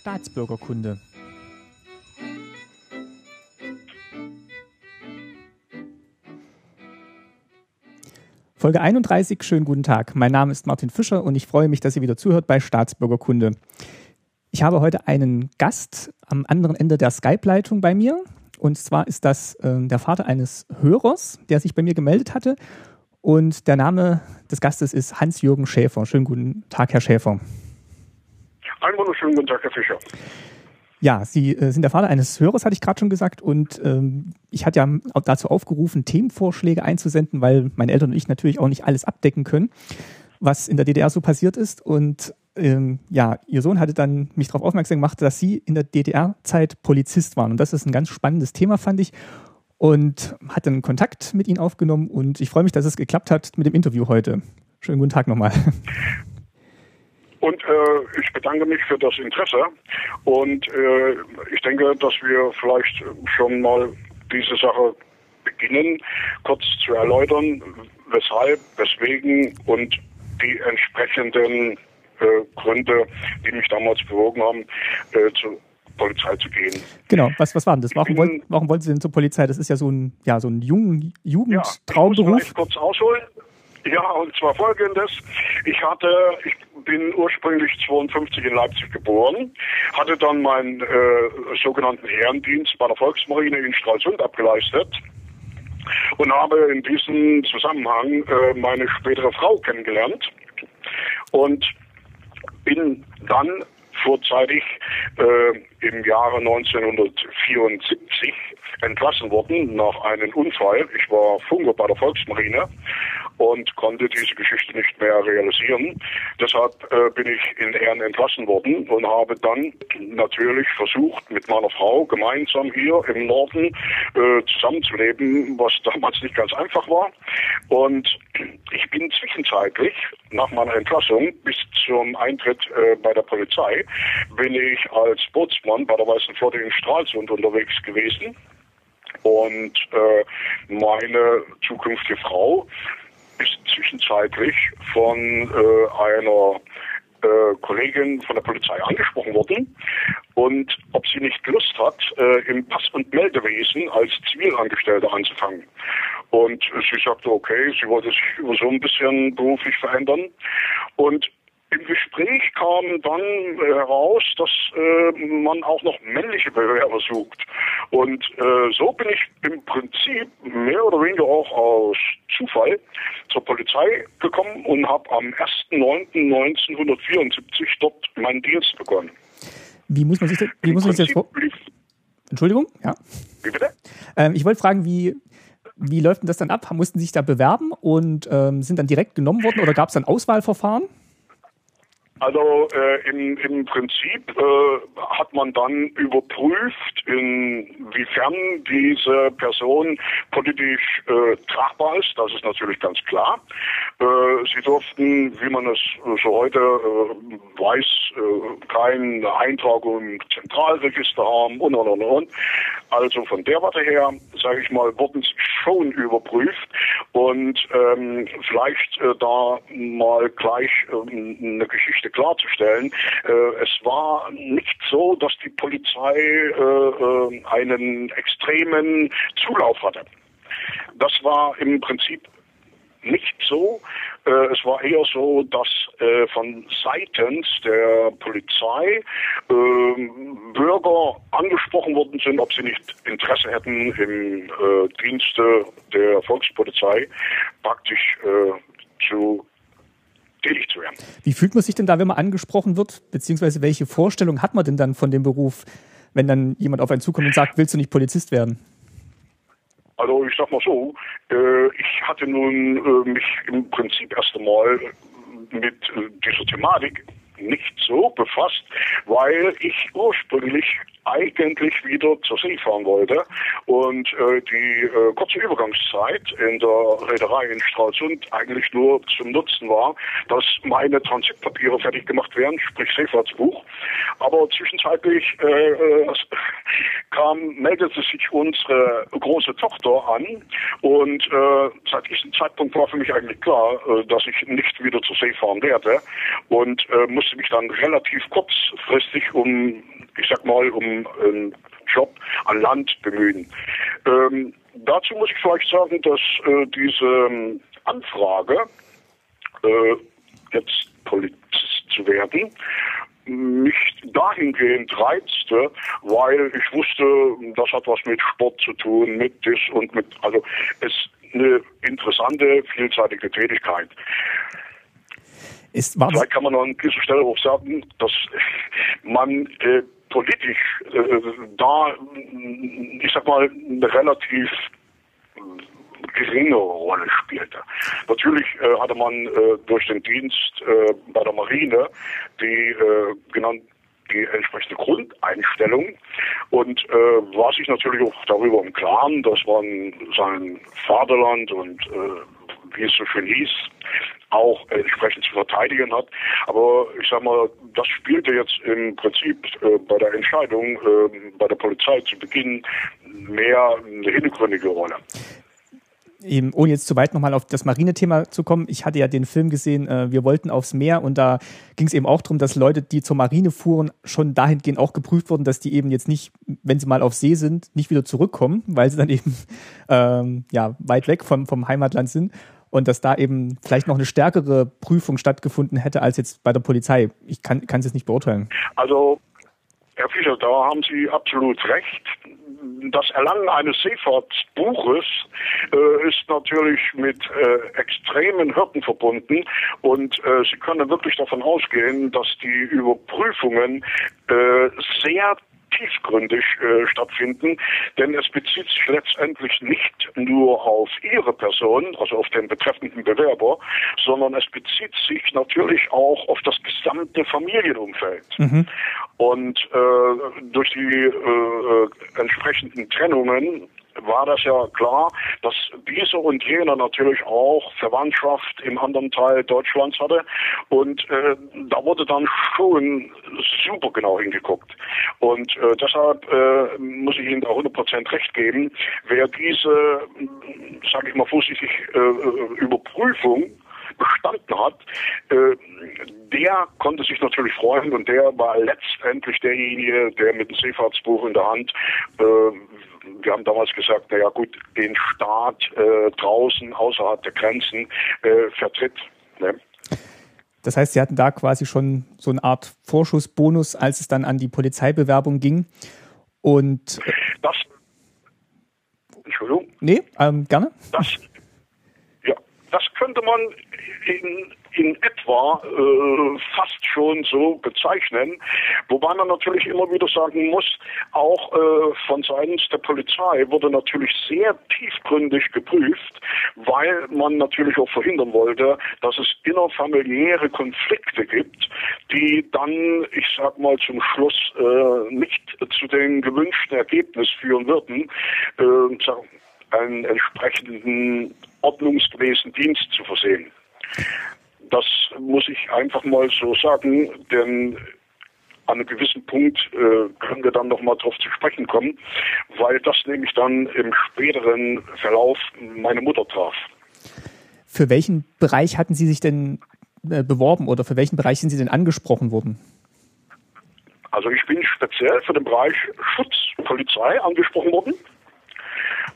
Staatsbürgerkunde. Folge 31, schönen guten Tag. Mein Name ist Martin Fischer und ich freue mich, dass ihr wieder zuhört bei Staatsbürgerkunde. Ich habe heute einen Gast am anderen Ende der Skype-Leitung bei mir. Und zwar ist das äh, der Vater eines Hörers, der sich bei mir gemeldet hatte. Und der Name des Gastes ist Hans-Jürgen Schäfer. Schönen guten Tag, Herr Schäfer. Einen wunderschönen guten Tag, Herr Fischer. Ja, Sie äh, sind der Vater eines Hörers, hatte ich gerade schon gesagt. Und ähm, ich hatte ja dazu aufgerufen, Themenvorschläge einzusenden, weil meine Eltern und ich natürlich auch nicht alles abdecken können, was in der DDR so passiert ist. Und ähm, ja, Ihr Sohn hatte dann mich darauf aufmerksam gemacht, dass Sie in der DDR-Zeit Polizist waren. Und das ist ein ganz spannendes Thema, fand ich. Und hat dann Kontakt mit Ihnen aufgenommen. Und ich freue mich, dass es geklappt hat mit dem Interview heute. Schönen guten Tag nochmal. Und äh, ich bedanke mich für das Interesse. Und äh, ich denke, dass wir vielleicht schon mal diese Sache beginnen, kurz zu erläutern, weshalb, weswegen und die entsprechenden äh, Gründe, die mich damals bewogen haben, äh, zur Polizei zu gehen. Genau, was, was war denn das? Warum, wollt, warum wollten Sie denn zur Polizei? Das ist ja so ein, ja, so ein Jugend, Jugendtraumberuf. Ja, kurz ausholen. Ja, und zwar folgendes. Ich hatte, ich bin ursprünglich 52 in Leipzig geboren, hatte dann meinen äh, sogenannten Ehrendienst bei der Volksmarine in Stralsund abgeleistet und habe in diesem Zusammenhang äh, meine spätere Frau kennengelernt und bin dann vorzeitig äh, im Jahre 1974 entlassen worden nach einem Unfall. Ich war Funker bei der Volksmarine und konnte diese Geschichte nicht mehr realisieren. Deshalb äh, bin ich in Ehren entlassen worden und habe dann natürlich versucht, mit meiner Frau gemeinsam hier im Norden äh, zusammenzuleben, was damals nicht ganz einfach war. Und ich bin zwischenzeitlich nach meiner Entlassung bis zum Eintritt äh, bei der Polizei bin ich als Bootsmann bei der Weißen Flotte in Stralsund unterwegs gewesen. Und äh, meine zukünftige Frau ist zwischenzeitlich von äh, einer äh, Kollegin von der Polizei angesprochen worden und ob sie nicht Lust hat, äh, im Pass- und Meldewesen als Zivilangestellte anzufangen. Und sie sagte, okay, sie wollte sich so ein bisschen beruflich verändern. Und im Gespräch kam dann heraus, dass äh, man auch noch männliche Bewerber sucht. Und äh, so bin ich im Prinzip mehr oder weniger auch aus Zufall zur Polizei gekommen und habe am 1.9.1974 dort meinen Dienst begonnen. Wie muss man sich das, wie muss man sich das vor Entschuldigung? Ja. Wie bitte? Ähm, ich wollte fragen, wie, wie läuft denn das dann ab? Mussten Sie sich da bewerben und ähm, sind dann direkt genommen worden oder gab es dann Auswahlverfahren? Also äh, im, im Prinzip äh, hat man dann überprüft, inwiefern diese Person politisch äh, tragbar ist. Das ist natürlich ganz klar. Äh, sie durften, wie man es so heute äh, weiß, äh, keine Eintragung im Zentralregister haben und und und und. Also von der Warte her, sage ich mal, wurden sie schon überprüft und ähm, vielleicht äh, da mal gleich äh, eine Geschichte klarzustellen. Äh, es war nicht so, dass die Polizei äh, äh, einen extremen Zulauf hatte. Das war im Prinzip nicht so. Äh, es war eher so, dass äh, von seitens der Polizei äh, Bürger angesprochen worden sind, ob sie nicht Interesse hätten, im äh, Dienste der Volkspolizei praktisch äh, zu tätig zu werden. Wie fühlt man sich denn da, wenn man angesprochen wird? Beziehungsweise welche Vorstellung hat man denn dann von dem Beruf, wenn dann jemand auf einen zukommt und sagt, willst du nicht Polizist werden? Also ich sag mal so, äh, ich hatte nun äh, mich im Prinzip erst einmal mit äh, dieser Thematik nicht so befasst, weil ich ursprünglich eigentlich wieder zur See fahren wollte und äh, die äh, kurze Übergangszeit in der Reederei in Stralsund eigentlich nur zum Nutzen war, dass meine Transitpapiere fertig gemacht werden, sprich Seefahrtsbuch. Aber zwischenzeitlich äh, äh kam, meldete sich unsere große Tochter an und äh, seit diesem Zeitpunkt war für mich eigentlich klar, äh, dass ich nicht wieder zur See fahren werde und äh, musste mich dann relativ kurzfristig um, ich sag mal, um einen Job an Land bemühen. Ähm, dazu muss ich vielleicht sagen, dass äh, diese ähm, Anfrage, äh, jetzt Polizist zu werden, mich dahingehend reizte, weil ich wusste, das hat was mit Sport zu tun, mit das und mit, also es eine interessante, vielseitige Tätigkeit. Ist, Vielleicht kann man an dieser Stelle auch sagen, dass man äh, politisch äh, da, ich sag mal, eine relativ geringere Rolle spielte. Natürlich äh, hatte man äh, durch den Dienst äh, bei der Marine die äh, genannten die entsprechende Grundeinstellung und äh, war sich natürlich auch darüber im Klaren, dass man sein Vaterland und äh, wie es so schön hieß, auch entsprechend zu verteidigen hat. Aber ich sag mal, das spielte jetzt im Prinzip äh, bei der Entscheidung äh, bei der Polizei zu Beginn mehr eine hintergründige Rolle eben, ohne jetzt zu weit nochmal auf das Marine-Thema zu kommen, ich hatte ja den Film gesehen, äh, wir wollten aufs Meer und da ging es eben auch darum, dass Leute, die zur Marine fuhren, schon dahingehend auch geprüft wurden, dass die eben jetzt nicht, wenn sie mal auf See sind, nicht wieder zurückkommen, weil sie dann eben ähm, ja, weit weg vom, vom Heimatland sind und dass da eben vielleicht noch eine stärkere Prüfung stattgefunden hätte als jetzt bei der Polizei. Ich kann es jetzt nicht beurteilen. Also Herr Fischer, da haben Sie absolut recht. Das Erlangen eines Seefahrtsbuches äh, ist natürlich mit äh, extremen Hürden verbunden und äh, Sie können wirklich davon ausgehen, dass die Überprüfungen äh, sehr tiefgründig äh, stattfinden, denn es bezieht sich letztendlich nicht nur auf Ihre Person, also auf den betreffenden Bewerber, sondern es bezieht sich natürlich auch auf das gesamte Familienumfeld. Mhm. Und äh, durch die äh, äh entsprechenden Trennungen war das ja klar, dass dieser und jener natürlich auch Verwandtschaft im anderen Teil Deutschlands hatte. Und äh, da wurde dann schon super genau hingeguckt. Und äh, deshalb äh, muss ich Ihnen da 100% recht geben, wer diese, sage ich mal vorsichtig, äh, Überprüfung bestanden hat, äh, der konnte sich natürlich freuen und der war letztendlich derjenige, der mit dem Seefahrtsbuch in der Hand äh, wir haben damals gesagt, naja gut, den Staat äh, draußen, außerhalb der Grenzen äh, vertritt. Ne? Das heißt, Sie hatten da quasi schon so eine Art Vorschussbonus, als es dann an die Polizeibewerbung ging. Und das Entschuldigung? Nee, ähm, gerne. Das, ja, das könnte man in in etwa äh, fast schon so bezeichnen. Wobei man natürlich immer wieder sagen muss, auch äh, von seitens der Polizei wurde natürlich sehr tiefgründig geprüft, weil man natürlich auch verhindern wollte, dass es innerfamiliäre Konflikte gibt, die dann, ich sag mal zum Schluss, äh, nicht zu den gewünschten Ergebnissen führen würden, äh, einen entsprechenden ordnungsgemäßen Dienst zu versehen. Das muss ich einfach mal so sagen, denn an einem gewissen Punkt äh, können wir dann nochmal drauf zu sprechen kommen, weil das nämlich dann im späteren Verlauf meine Mutter traf. Für welchen Bereich hatten Sie sich denn äh, beworben oder für welchen Bereich sind Sie denn angesprochen worden? Also ich bin speziell für den Bereich Schutzpolizei angesprochen worden.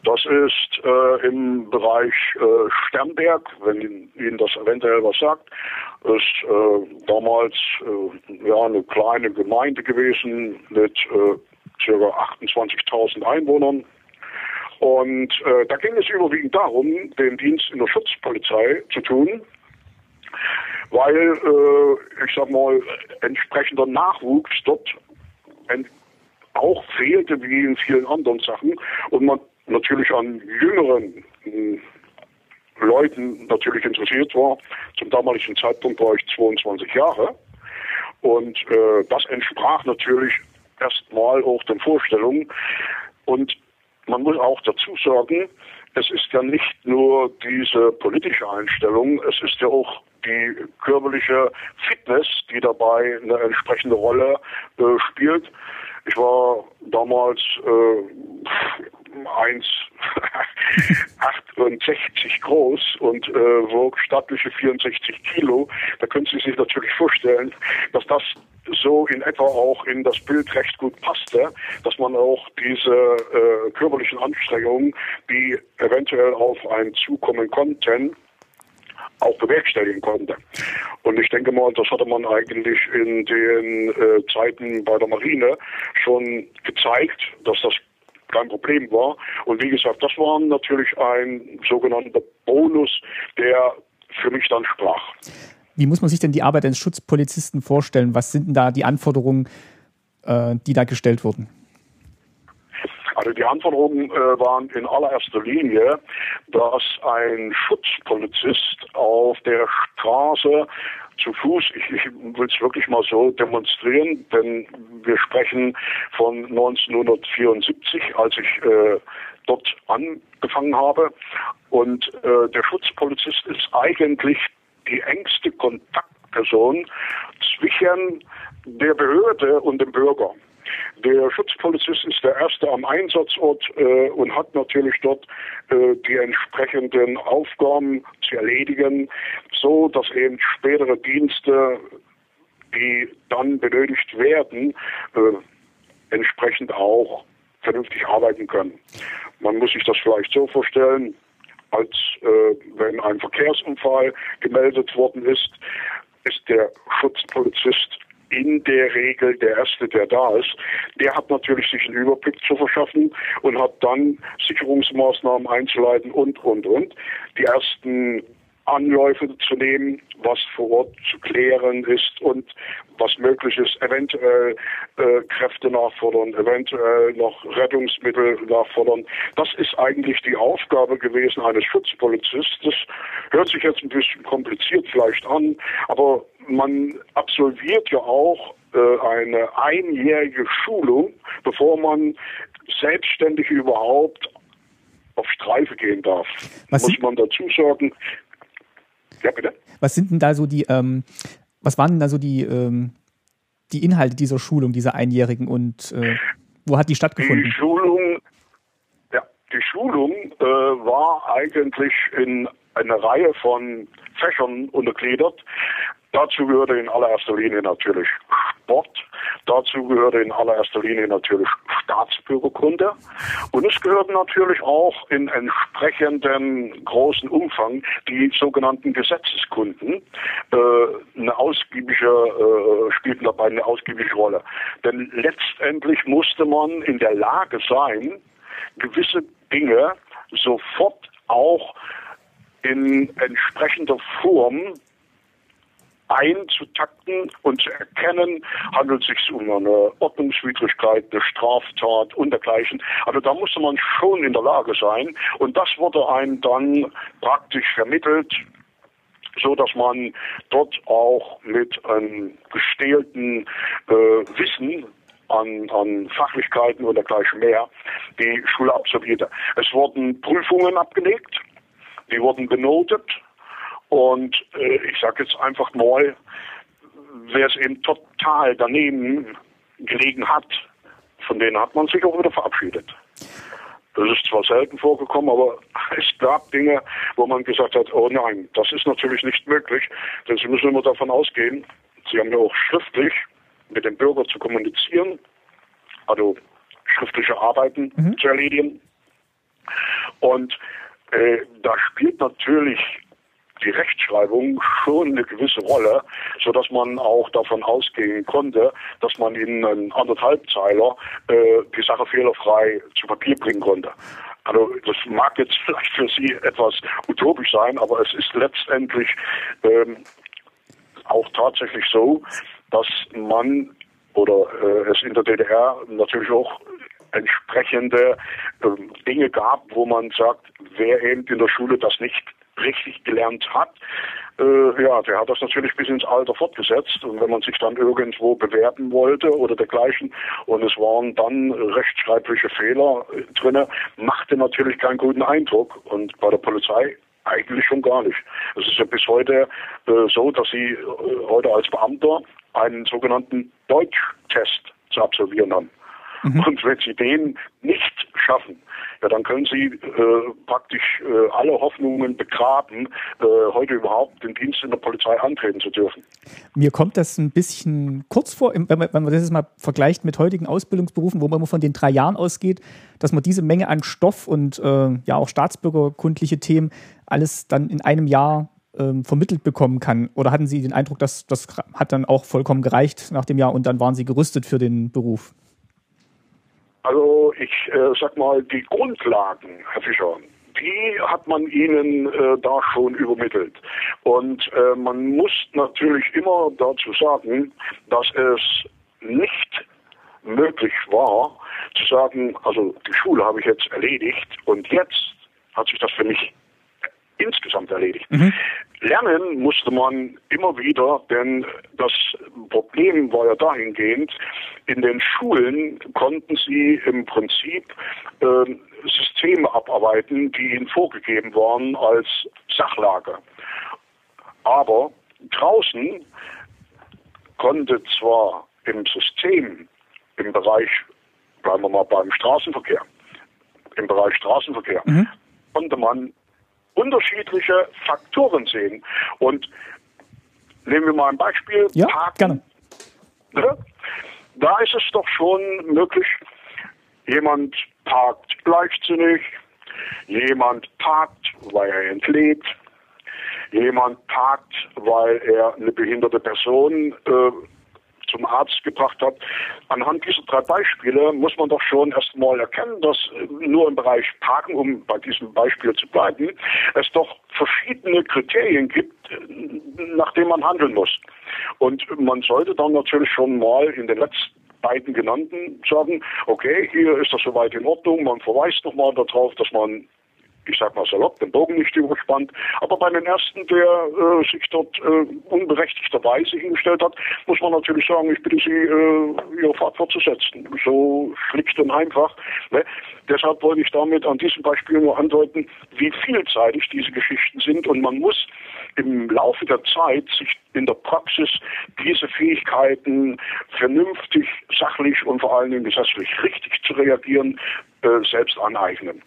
Das ist äh, im Bereich äh, Sternberg, wenn Ihnen das eventuell was sagt, ist äh, damals äh, ja eine kleine Gemeinde gewesen mit äh, ca. 28.000 Einwohnern. Und äh, da ging es überwiegend darum, den Dienst in der Schutzpolizei zu tun, weil, äh, ich sag mal, entsprechender Nachwuchs dort auch fehlte wie in vielen anderen Sachen und man natürlich an jüngeren hm, Leuten natürlich interessiert war. Zum damaligen Zeitpunkt war ich 22 Jahre. Und äh, das entsprach natürlich erstmal auch den Vorstellungen. Und man muss auch dazu sagen, es ist ja nicht nur diese politische Einstellung, es ist ja auch die körperliche Fitness, die dabei eine entsprechende Rolle äh, spielt. Ich war damals äh, 1,68 groß und äh, wog stattliche 64 Kilo. Da können Sie sich natürlich vorstellen, dass das so in etwa auch in das Bild recht gut passte, dass man auch diese äh, körperlichen Anstrengungen, die eventuell auf einen zukommen konnten, auch bewerkstelligen konnte. Und ich denke mal, das hatte man eigentlich in den äh, Zeiten bei der Marine schon gezeigt, dass das kein Problem war. Und wie gesagt, das war natürlich ein sogenannter Bonus, der für mich dann sprach. Wie muss man sich denn die Arbeit eines Schutzpolizisten vorstellen? Was sind denn da die Anforderungen, äh, die da gestellt wurden? Also die Anforderungen äh, waren in allererster Linie, dass ein Schutzpolizist auf der Straße zu Fuß, ich, ich will es wirklich mal so demonstrieren, denn wir sprechen von 1974, als ich äh, dort angefangen habe. Und äh, der Schutzpolizist ist eigentlich die engste Kontaktperson zwischen der Behörde und dem Bürger. Der Schutzpolizist ist der Erste am Einsatzort äh, und hat natürlich dort äh, die entsprechenden Aufgaben zu erledigen, so dass eben spätere Dienste, die dann benötigt werden, äh, entsprechend auch vernünftig arbeiten können. Man muss sich das vielleicht so vorstellen, als äh, wenn ein Verkehrsunfall gemeldet worden ist, ist der Schutzpolizist in der Regel der Erste, der da ist. Der hat natürlich sich einen Überblick zu verschaffen und hat dann Sicherungsmaßnahmen einzuleiten und, und, und. Die ersten Anläufe zu nehmen, was vor Ort zu klären ist und was möglich ist, eventuell äh, Kräfte nachfordern, eventuell noch Rettungsmittel nachfordern. Das ist eigentlich die Aufgabe gewesen eines Schutzpolizisten. Das hört sich jetzt ein bisschen kompliziert vielleicht an, aber man absolviert ja auch äh, eine einjährige Schulung, bevor man selbstständig überhaupt auf Streife gehen darf. Was Muss man dazu sagen, ja, bitte. Was sind denn da so die, ähm, was waren denn da so die, ähm, die Inhalte dieser Schulung, dieser Einjährigen und äh, wo hat die stattgefunden? Die Schulung, ja, die Schulung äh, war eigentlich in eine Reihe von Fächern untergliedert. Dazu gehörte in allererster Linie natürlich Sport, dazu gehörte in allererster Linie natürlich Staatsbürgerkunde und es gehörten natürlich auch in entsprechenden großen Umfang die sogenannten Gesetzeskunden äh, eine ausgiebige äh, spielten dabei eine ausgiebige Rolle. Denn letztendlich musste man in der Lage sein, gewisse Dinge sofort auch in entsprechender Form einzutakten und zu erkennen, handelt es sich um eine Ordnungswidrigkeit, eine Straftat und dergleichen. Also da musste man schon in der Lage sein und das wurde einem dann praktisch vermittelt, so dass man dort auch mit einem gestählten äh, Wissen an, an Fachlichkeiten und dergleichen mehr die Schule absolvierte. Es wurden Prüfungen abgelegt, die wurden benotet und äh, ich sage jetzt einfach mal, wer es eben total daneben gelegen hat, von denen hat man sich auch wieder verabschiedet. Das ist zwar selten vorgekommen, aber es gab Dinge, wo man gesagt hat, oh nein, das ist natürlich nicht möglich, denn Sie müssen immer davon ausgehen, Sie haben ja auch schriftlich mit dem Bürger zu kommunizieren, also schriftliche Arbeiten mhm. zu erledigen. Und äh, da spielt natürlich die Rechtschreibung schon eine gewisse Rolle, so dass man auch davon ausgehen konnte, dass man in einen anderthalbzeiler äh, die Sache fehlerfrei zu Papier bringen konnte. Also das mag jetzt vielleicht für Sie etwas utopisch sein, aber es ist letztendlich ähm, auch tatsächlich so, dass man oder äh, es in der DDR natürlich auch entsprechende äh, Dinge gab, wo man sagt, wer eben in der Schule das nicht richtig gelernt hat, äh, ja, der hat das natürlich bis ins Alter fortgesetzt. Und wenn man sich dann irgendwo bewerben wollte oder dergleichen und es waren dann rechtschreibliche Fehler äh, drinne, machte natürlich keinen guten Eindruck. Und bei der Polizei eigentlich schon gar nicht. Es ist ja bis heute äh, so, dass Sie äh, heute als Beamter einen sogenannten Deutschtest zu absolvieren haben. Mhm. Und wenn Sie den nicht schaffen, ja, dann können Sie äh, praktisch äh, alle Hoffnungen begraben, äh, heute überhaupt den Dienst in der Polizei antreten zu dürfen. Mir kommt das ein bisschen kurz vor, wenn man, wenn man das jetzt mal vergleicht mit heutigen Ausbildungsberufen, wo man immer von den drei Jahren ausgeht, dass man diese Menge an Stoff und äh, ja auch staatsbürgerkundliche Themen alles dann in einem Jahr ähm, vermittelt bekommen kann? Oder hatten Sie den Eindruck, dass das hat dann auch vollkommen gereicht nach dem Jahr und dann waren Sie gerüstet für den Beruf? Also ich äh, sag mal, die Grundlagen, Herr Fischer, die hat man ihnen äh, da schon übermittelt. Und äh, man muss natürlich immer dazu sagen, dass es nicht möglich war, zu sagen, also die Schule habe ich jetzt erledigt und jetzt hat sich das für mich insgesamt erledigt. Mhm. Lernen musste man immer wieder, denn das Problem war ja dahingehend, in den Schulen konnten sie im Prinzip äh, Systeme abarbeiten, die ihnen vorgegeben waren als Sachlage. Aber draußen konnte zwar im System, im Bereich, bleiben wir mal beim Straßenverkehr, im Bereich Straßenverkehr, mhm. konnte man unterschiedliche Faktoren sehen. Und nehmen wir mal ein Beispiel. Ja, Parken. gerne. Ne? Da ist es doch schon möglich, jemand parkt leichtsinnig, jemand parkt, weil er entlebt, jemand parkt, weil er eine behinderte Person äh, zum Arzt gebracht hat. Anhand dieser drei Beispiele muss man doch schon erstmal erkennen, dass nur im Bereich Parken, um bei diesem Beispiel zu bleiben, es doch verschiedene Kriterien gibt, nach denen man handeln muss. Und man sollte dann natürlich schon mal in den letzten beiden genannten sagen, okay, hier ist das soweit in Ordnung, man verweist nochmal darauf, dass man ich sag mal salopp, den Bogen nicht überspannt. Aber bei den ersten, der äh, sich dort äh, unberechtigterweise hingestellt hat, muss man natürlich sagen, ich bitte Sie, äh, Ihre Fahrt fortzusetzen. So schlicht und einfach. Ne? Deshalb wollte ich damit an diesem Beispiel nur andeuten, wie vielseitig diese Geschichten sind und man muss im Laufe der Zeit sich in der Praxis diese Fähigkeiten vernünftig, sachlich und vor allen Dingen gesetzlich richtig zu reagieren, äh, selbst aneignen.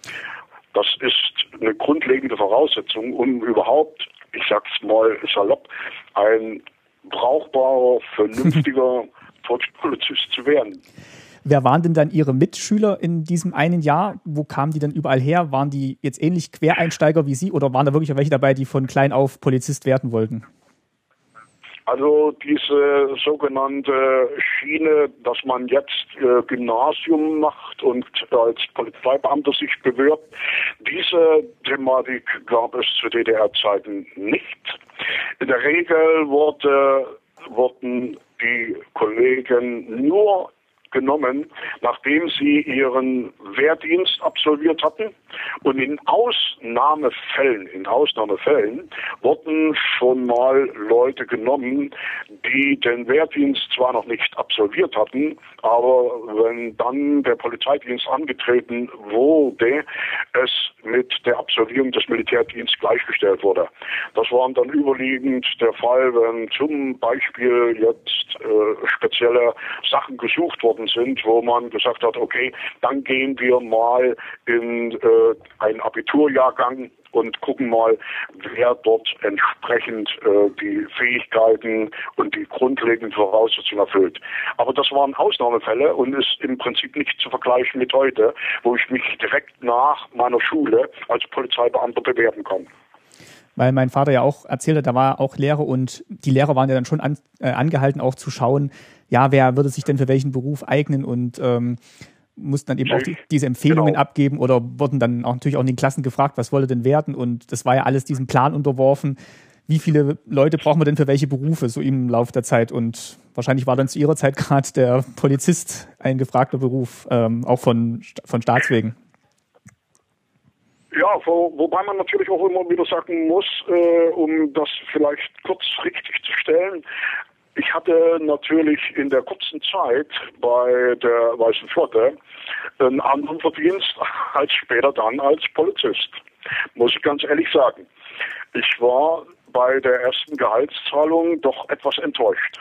Das ist eine grundlegende Voraussetzung, um überhaupt, ich sag's mal salopp, ein brauchbarer, vernünftiger Polizist zu werden. Wer waren denn dann Ihre Mitschüler in diesem einen Jahr? Wo kamen die dann überall her? Waren die jetzt ähnlich Quereinsteiger wie Sie oder waren da wirklich welche dabei, die von klein auf Polizist werden wollten? Also diese sogenannte Schiene, dass man jetzt äh, Gymnasium macht und als Polizeibeamter sich bewirbt, diese Thematik gab es zu DDR-Zeiten nicht. In der Regel wurde, wurden die Kollegen nur genommen, nachdem sie ihren Wehrdienst absolviert hatten. Und in Ausnahmefällen, in Ausnahmefällen wurden schon mal Leute genommen, die den Wehrdienst zwar noch nicht absolviert hatten, aber wenn dann der Polizeidienst angetreten wurde, es mit der Absolvierung des Militärdienstes gleichgestellt wurde. Das waren dann überwiegend der Fall, wenn zum Beispiel jetzt äh, spezielle Sachen gesucht wurden sind, wo man gesagt hat, okay, dann gehen wir mal in äh, einen Abiturjahrgang und gucken mal, wer dort entsprechend äh, die Fähigkeiten und die grundlegenden Voraussetzungen erfüllt. Aber das waren Ausnahmefälle und ist im Prinzip nicht zu vergleichen mit heute, wo ich mich direkt nach meiner Schule als Polizeibeamter bewerben kann weil mein Vater ja auch erzählte, da war auch Lehrer und die Lehrer waren ja dann schon an, äh, angehalten, auch zu schauen, ja, wer würde sich denn für welchen Beruf eignen und ähm, mussten dann eben auch die, diese Empfehlungen genau. abgeben oder wurden dann auch natürlich auch in den Klassen gefragt, was wolle denn werden und das war ja alles diesem Plan unterworfen. Wie viele Leute brauchen wir denn für welche Berufe so im Laufe der Zeit? Und wahrscheinlich war dann zu Ihrer Zeit gerade der Polizist ein gefragter Beruf, ähm, auch von, von Staatswegen. Ja, wo, wobei man natürlich auch immer wieder sagen muss, äh, um das vielleicht kurz richtig zu stellen, ich hatte natürlich in der kurzen Zeit bei der Weißen Flotte einen anderen Verdienst als später dann als Polizist. Muss ich ganz ehrlich sagen. Ich war bei der ersten Gehaltszahlung doch etwas enttäuscht.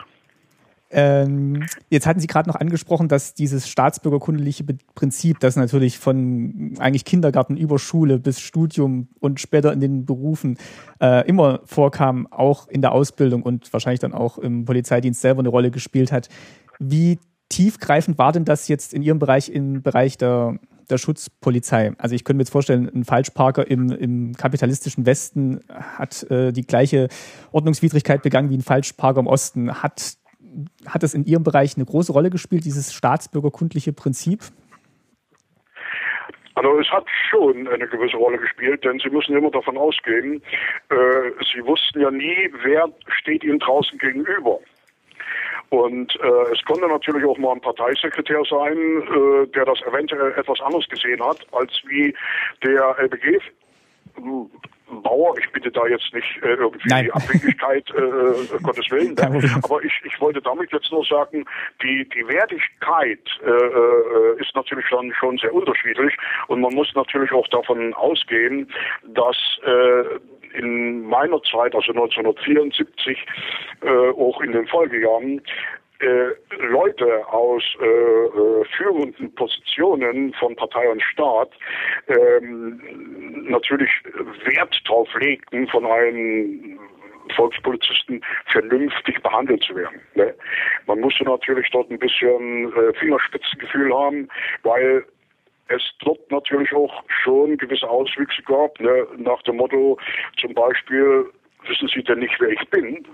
Ähm, jetzt hatten Sie gerade noch angesprochen, dass dieses staatsbürgerkundliche Prinzip, das natürlich von eigentlich Kindergarten über Schule bis Studium und später in den Berufen äh, immer vorkam, auch in der Ausbildung und wahrscheinlich dann auch im Polizeidienst selber eine Rolle gespielt hat. Wie tiefgreifend war denn das jetzt in Ihrem Bereich, im Bereich der, der Schutzpolizei? Also ich könnte mir jetzt vorstellen, ein Falschparker im, im kapitalistischen Westen hat äh, die gleiche Ordnungswidrigkeit begangen wie ein Falschparker im Osten. Hat hat das in Ihrem Bereich eine große Rolle gespielt, dieses staatsbürgerkundliche Prinzip? Also es hat schon eine gewisse Rolle gespielt, denn Sie müssen immer davon ausgehen, äh, Sie wussten ja nie, wer steht Ihnen draußen gegenüber. Und äh, es konnte natürlich auch mal ein Parteisekretär sein, äh, der das eventuell etwas anders gesehen hat, als wie der LBG Bauer, ich bitte da jetzt nicht äh, irgendwie Nein. die Abhängigkeit, äh, äh Gottes Willen. Ne? Aber ich, ich wollte damit jetzt nur sagen, die, die Wertigkeit äh, äh, ist natürlich schon, schon sehr unterschiedlich und man muss natürlich auch davon ausgehen, dass äh, in meiner Zeit, also 1974, äh, auch in den Folgejahren, Leute aus äh, äh, führenden Positionen von Partei und Staat ähm, natürlich Wert darauf legten, von einem Volkspolizisten vernünftig behandelt zu werden. Ne? Man musste natürlich dort ein bisschen äh, Fingerspitzengefühl haben, weil es dort natürlich auch schon gewisse Auswüchse gab, ne? nach dem Motto zum Beispiel, wissen Sie denn nicht, wer ich bin?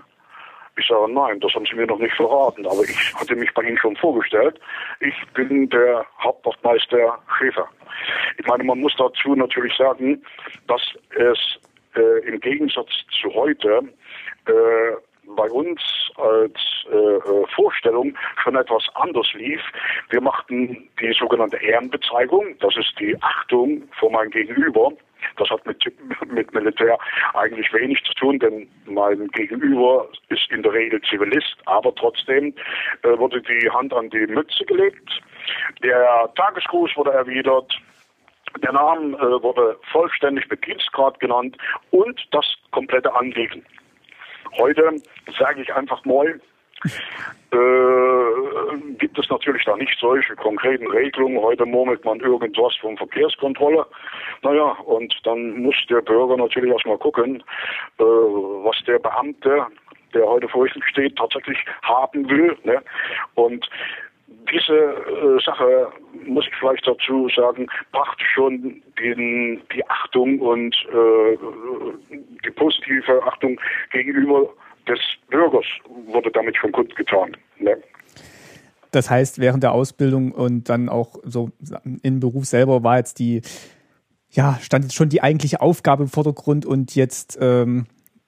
Ich sage, nein, das haben Sie mir noch nicht verraten, aber ich hatte mich bei Ihnen schon vorgestellt. Ich bin der Hauptwachtmeister Schäfer. Ich meine, man muss dazu natürlich sagen, dass es äh, im Gegensatz zu heute äh, bei uns als äh, äh Vorstellung schon etwas anders lief. Wir machten die sogenannte Ehrenbezeigung, das ist die Achtung vor meinem Gegenüber. Das hat mit, mit Militär eigentlich wenig zu tun, denn mein Gegenüber ist in der Regel Zivilist, aber trotzdem äh, wurde die Hand an die Mütze gelegt. Der Tagesgruß wurde erwidert. Der Name äh, wurde vollständig mit Dienstgrad genannt und das komplette Anliegen. Heute sage ich einfach mal, äh, gibt es natürlich da nicht solche konkreten Regelungen. Heute murmelt man irgendwas von Verkehrskontrolle. Naja, und dann muss der Bürger natürlich erstmal gucken, äh, was der Beamte, der heute vor ihm steht, tatsächlich haben will. Ne? Und diese äh, Sache, muss ich vielleicht dazu sagen, brachte schon den, die Achtung und äh, die positive Achtung gegenüber des Bürgers wurde damit schon kundgetan. Ne? Das heißt, während der Ausbildung und dann auch so im Beruf selber war jetzt die, ja, stand jetzt schon die eigentliche Aufgabe im Vordergrund und jetzt ähm,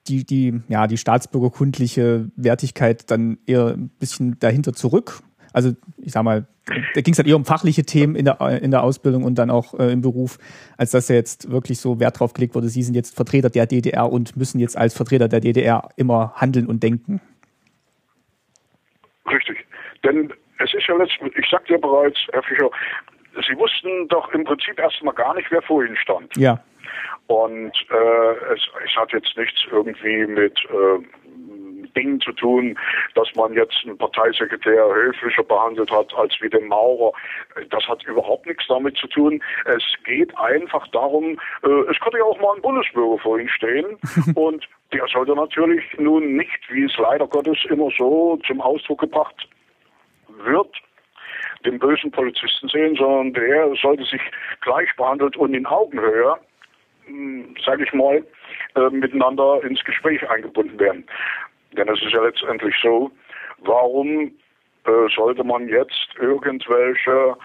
die, die, ja, die staatsbürgerkundliche Wertigkeit dann eher ein bisschen dahinter zurück. Also ich sag mal, da ging es halt eher um fachliche Themen in der, in der Ausbildung und dann auch äh, im Beruf, als dass er jetzt wirklich so Wert drauf gelegt wurde, Sie sind jetzt Vertreter der DDR und müssen jetzt als Vertreter der DDR immer handeln und denken. Richtig. Denn es ist ja letztlich, ich sagte ja bereits, Herr Fischer, Sie wussten doch im Prinzip erstmal gar nicht, wer vor Ihnen stand. Ja. Und äh, es, es hat jetzt nichts irgendwie mit äh, Dingen zu tun, dass man jetzt einen Parteisekretär höflicher behandelt hat als wie den Maurer. Das hat überhaupt nichts damit zu tun. Es geht einfach darum, äh, es könnte ja auch mal ein Bundesbürger vor Ihnen stehen und der sollte natürlich nun nicht, wie es leider Gottes immer so zum Ausdruck gebracht wird, den bösen Polizisten sehen, sondern der sollte sich gleich behandelt und in Augenhöhe, hm, sage ich mal, äh, miteinander ins Gespräch eingebunden werden. Denn es ist ja letztendlich so, warum äh, sollte man jetzt irgendwelche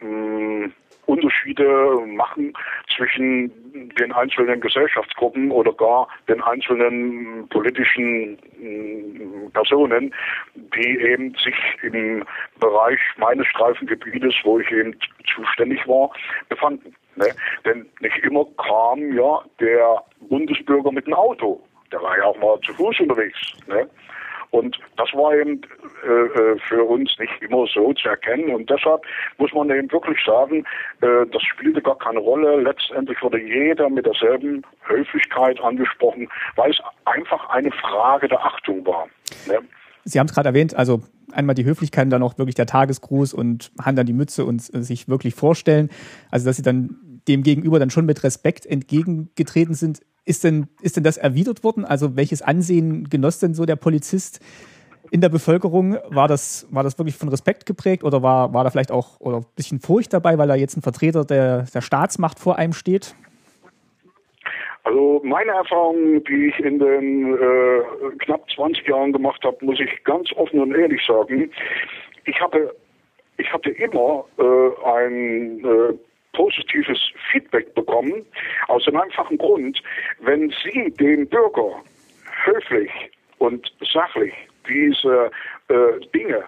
mh, hm, Unterschiede machen zwischen den einzelnen Gesellschaftsgruppen oder gar den einzelnen politischen mm, Personen, die eben sich im Bereich meines Streifengebietes, wo ich eben zuständig war, befanden. Ne? Denn nicht immer kam ja der Bundesbürger mit dem Auto. Der war ja auch mal zu Fuß unterwegs. Ne? Und das war eben äh, äh, für uns nicht immer so zu erkennen. Und deshalb muss man eben wirklich sagen, äh, das spielte gar keine Rolle. Letztendlich wurde jeder mit derselben Höflichkeit angesprochen, weil es einfach eine Frage der Achtung war. Ne? Sie haben es gerade erwähnt, also einmal die Höflichkeit, dann auch wirklich der Tagesgruß und Hand an die Mütze und äh, sich wirklich vorstellen. Also dass Sie dann dem Gegenüber dann schon mit Respekt entgegengetreten sind. Ist denn, ist denn das erwidert worden? Also welches Ansehen genoss denn so der Polizist in der Bevölkerung? War das, war das wirklich von Respekt geprägt oder war, war da vielleicht auch oder ein bisschen Furcht dabei, weil da jetzt ein Vertreter der, der Staatsmacht vor einem steht? Also meine Erfahrung, die ich in den äh, knapp 20 Jahren gemacht habe, muss ich ganz offen und ehrlich sagen. Ich habe, ich hatte immer äh, ein äh, positives Feedback bekommen, aus dem einfachen Grund, wenn Sie dem Bürger höflich und sachlich diese äh, Dinge,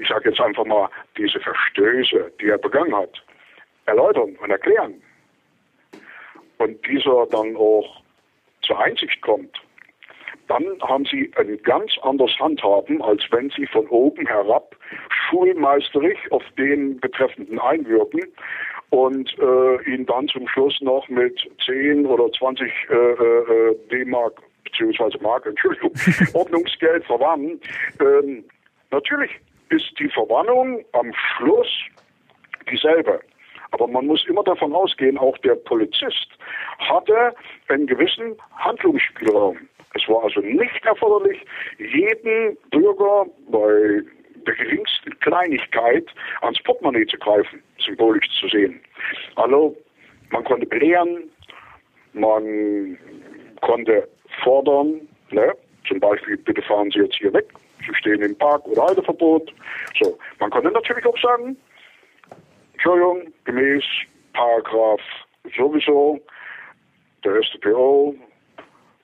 ich sage jetzt einfach mal diese Verstöße, die er begangen hat, erläutern und erklären und dieser dann auch zur Einsicht kommt, dann haben sie ein ganz anderes Handhaben, als wenn sie von oben herab schulmeisterig auf den Betreffenden einwirken und äh, ihn dann zum Schluss noch mit 10 oder 20 äh, äh, D-Mark beziehungsweise Mark, Entschuldigung, Ordnungsgeld verwannen. Ähm, natürlich ist die Verwannung am Schluss dieselbe. Aber man muss immer davon ausgehen, auch der Polizist hatte einen gewissen Handlungsspielraum. Es war also nicht erforderlich, jeden Bürger bei der geringsten Kleinigkeit ans Portemonnaie zu greifen, symbolisch zu sehen. Also man konnte belehren, man konnte fordern, ne? zum Beispiel, bitte fahren Sie jetzt hier weg, Sie stehen im Park oder Halteverbot. So, man konnte natürlich auch sagen, Entschuldigung, gemäß Paragraph sowieso der StPO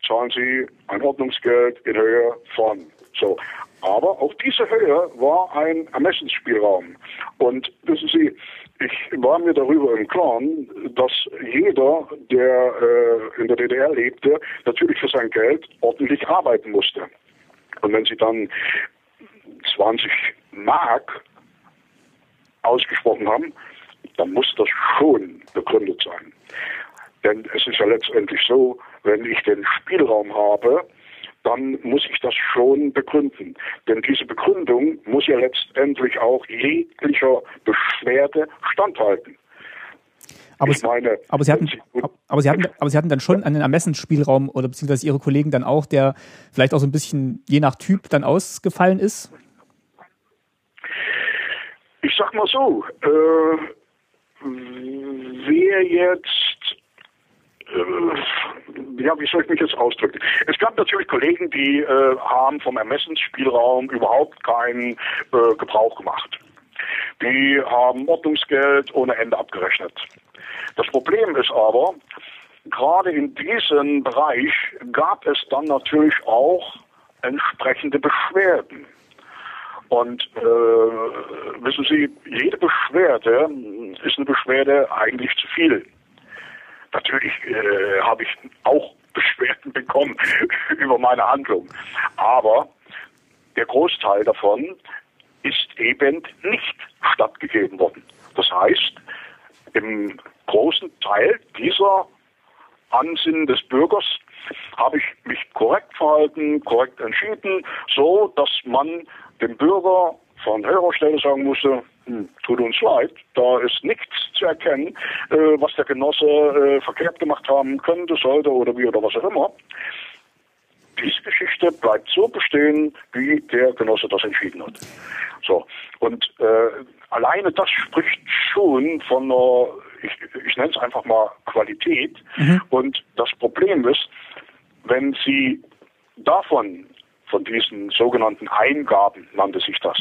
zahlen Sie ein Ordnungsgeld in Höhe von so. Aber auch diese Höhe war ein Ermessensspielraum. Und wissen Sie, ich war mir darüber im Klaren, dass jeder, der äh, in der DDR lebte, natürlich für sein Geld ordentlich arbeiten musste. Und wenn Sie dann 20 Mark ausgesprochen haben, dann muss das schon begründet sein. Denn es ist ja letztendlich so, wenn ich den Spielraum habe, dann muss ich das schon begründen. Denn diese Begründung muss ja letztendlich auch jeglicher Beschwerde standhalten. Aber, meine, aber, Sie hatten, aber, Sie hatten, aber Sie hatten dann schon einen Ermessensspielraum oder beziehungsweise Ihre Kollegen dann auch, der vielleicht auch so ein bisschen je nach Typ dann ausgefallen ist? Ich sag mal so, äh, wer jetzt ja, wie soll ich mich jetzt ausdrücken? Es gab natürlich Kollegen, die äh, haben vom Ermessensspielraum überhaupt keinen äh, Gebrauch gemacht. Die haben Ordnungsgeld ohne Ende abgerechnet. Das Problem ist aber, gerade in diesem Bereich gab es dann natürlich auch entsprechende Beschwerden. Und äh, wissen Sie, jede Beschwerde ist eine Beschwerde eigentlich zu viel. Natürlich äh, habe ich auch Beschwerden bekommen über meine Handlung. Aber der Großteil davon ist eben nicht stattgegeben worden. Das heißt, im großen Teil dieser Ansinnen des Bürgers habe ich mich korrekt verhalten, korrekt entschieden, so dass man dem Bürger von höherer Stelle sagen musste, tut uns leid, da ist nichts zu erkennen, äh, was der Genosse äh, verkehrt gemacht haben könnte, sollte oder wie oder was auch immer. Diese Geschichte bleibt so bestehen, wie der Genosse das entschieden hat. So. Und äh, alleine das spricht schon von einer, ich, ich nenne es einfach mal Qualität. Mhm. Und das Problem ist, wenn Sie davon, von diesen sogenannten Eingaben nannte sich das,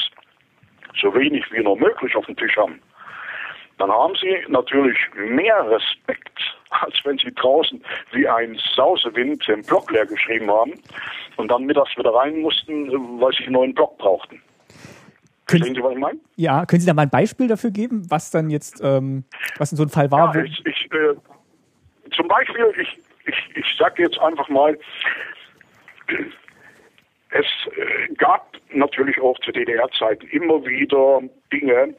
so wenig wie nur möglich auf dem Tisch haben, dann haben sie natürlich mehr Respekt, als wenn sie draußen wie ein Sausewind den Block leer geschrieben haben und dann mittags wieder rein mussten, weil sie einen neuen Block brauchten. Verstehen Sie, was ich meine? Ja, können Sie da mal ein Beispiel dafür geben, was dann jetzt, ähm, was in so einem Fall war? Ja, ich, ich, äh, zum Beispiel, ich, ich, ich sage jetzt einfach mal, es äh, gab natürlich auch zu DDR-Zeiten immer wieder Dinge,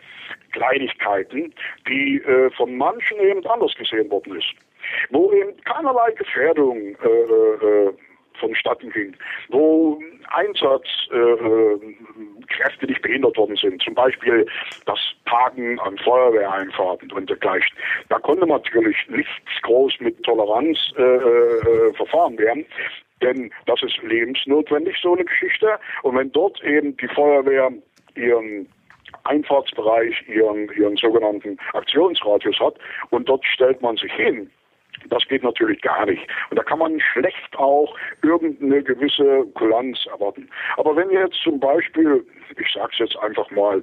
Kleinigkeiten, die äh, von manchen eben anders gesehen worden ist. Wo eben keinerlei Gefährdung äh, äh, vonstatten ging, wo Einsatzkräfte äh, nicht behindert worden sind, zum Beispiel das Parken an Feuerwehreinfahrten und dergleichen. Da konnte natürlich nichts groß mit Toleranz äh, äh, verfahren werden. Denn das ist lebensnotwendig, so eine Geschichte. Und wenn dort eben die Feuerwehr ihren Einfahrtsbereich, ihren, ihren sogenannten Aktionsradius hat und dort stellt man sich hin, das geht natürlich gar nicht. Und da kann man schlecht auch irgendeine gewisse Kulanz erwarten. Aber wenn jetzt zum Beispiel, ich sage es jetzt einfach mal,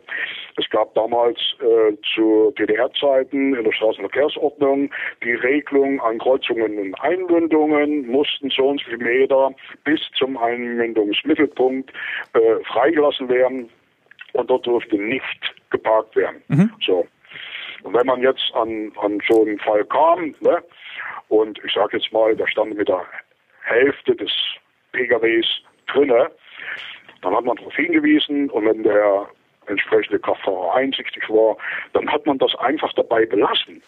es gab damals äh, zu DDR-Zeiten in der Straßenverkehrsordnung die Regelung an Kreuzungen und Einmündungen mussten so und so viele Meter bis zum Einmündungsmittelpunkt äh, freigelassen werden und dort durfte nicht geparkt werden. Mhm. So. Und wenn man jetzt an, an so einen Fall kam, ne, und ich sage jetzt mal, da stand mit der Hälfte des PKWs drinne, dann hat man darauf hingewiesen und wenn der entsprechende Kraftfahrer einsichtig war, dann hat man das einfach dabei belassen.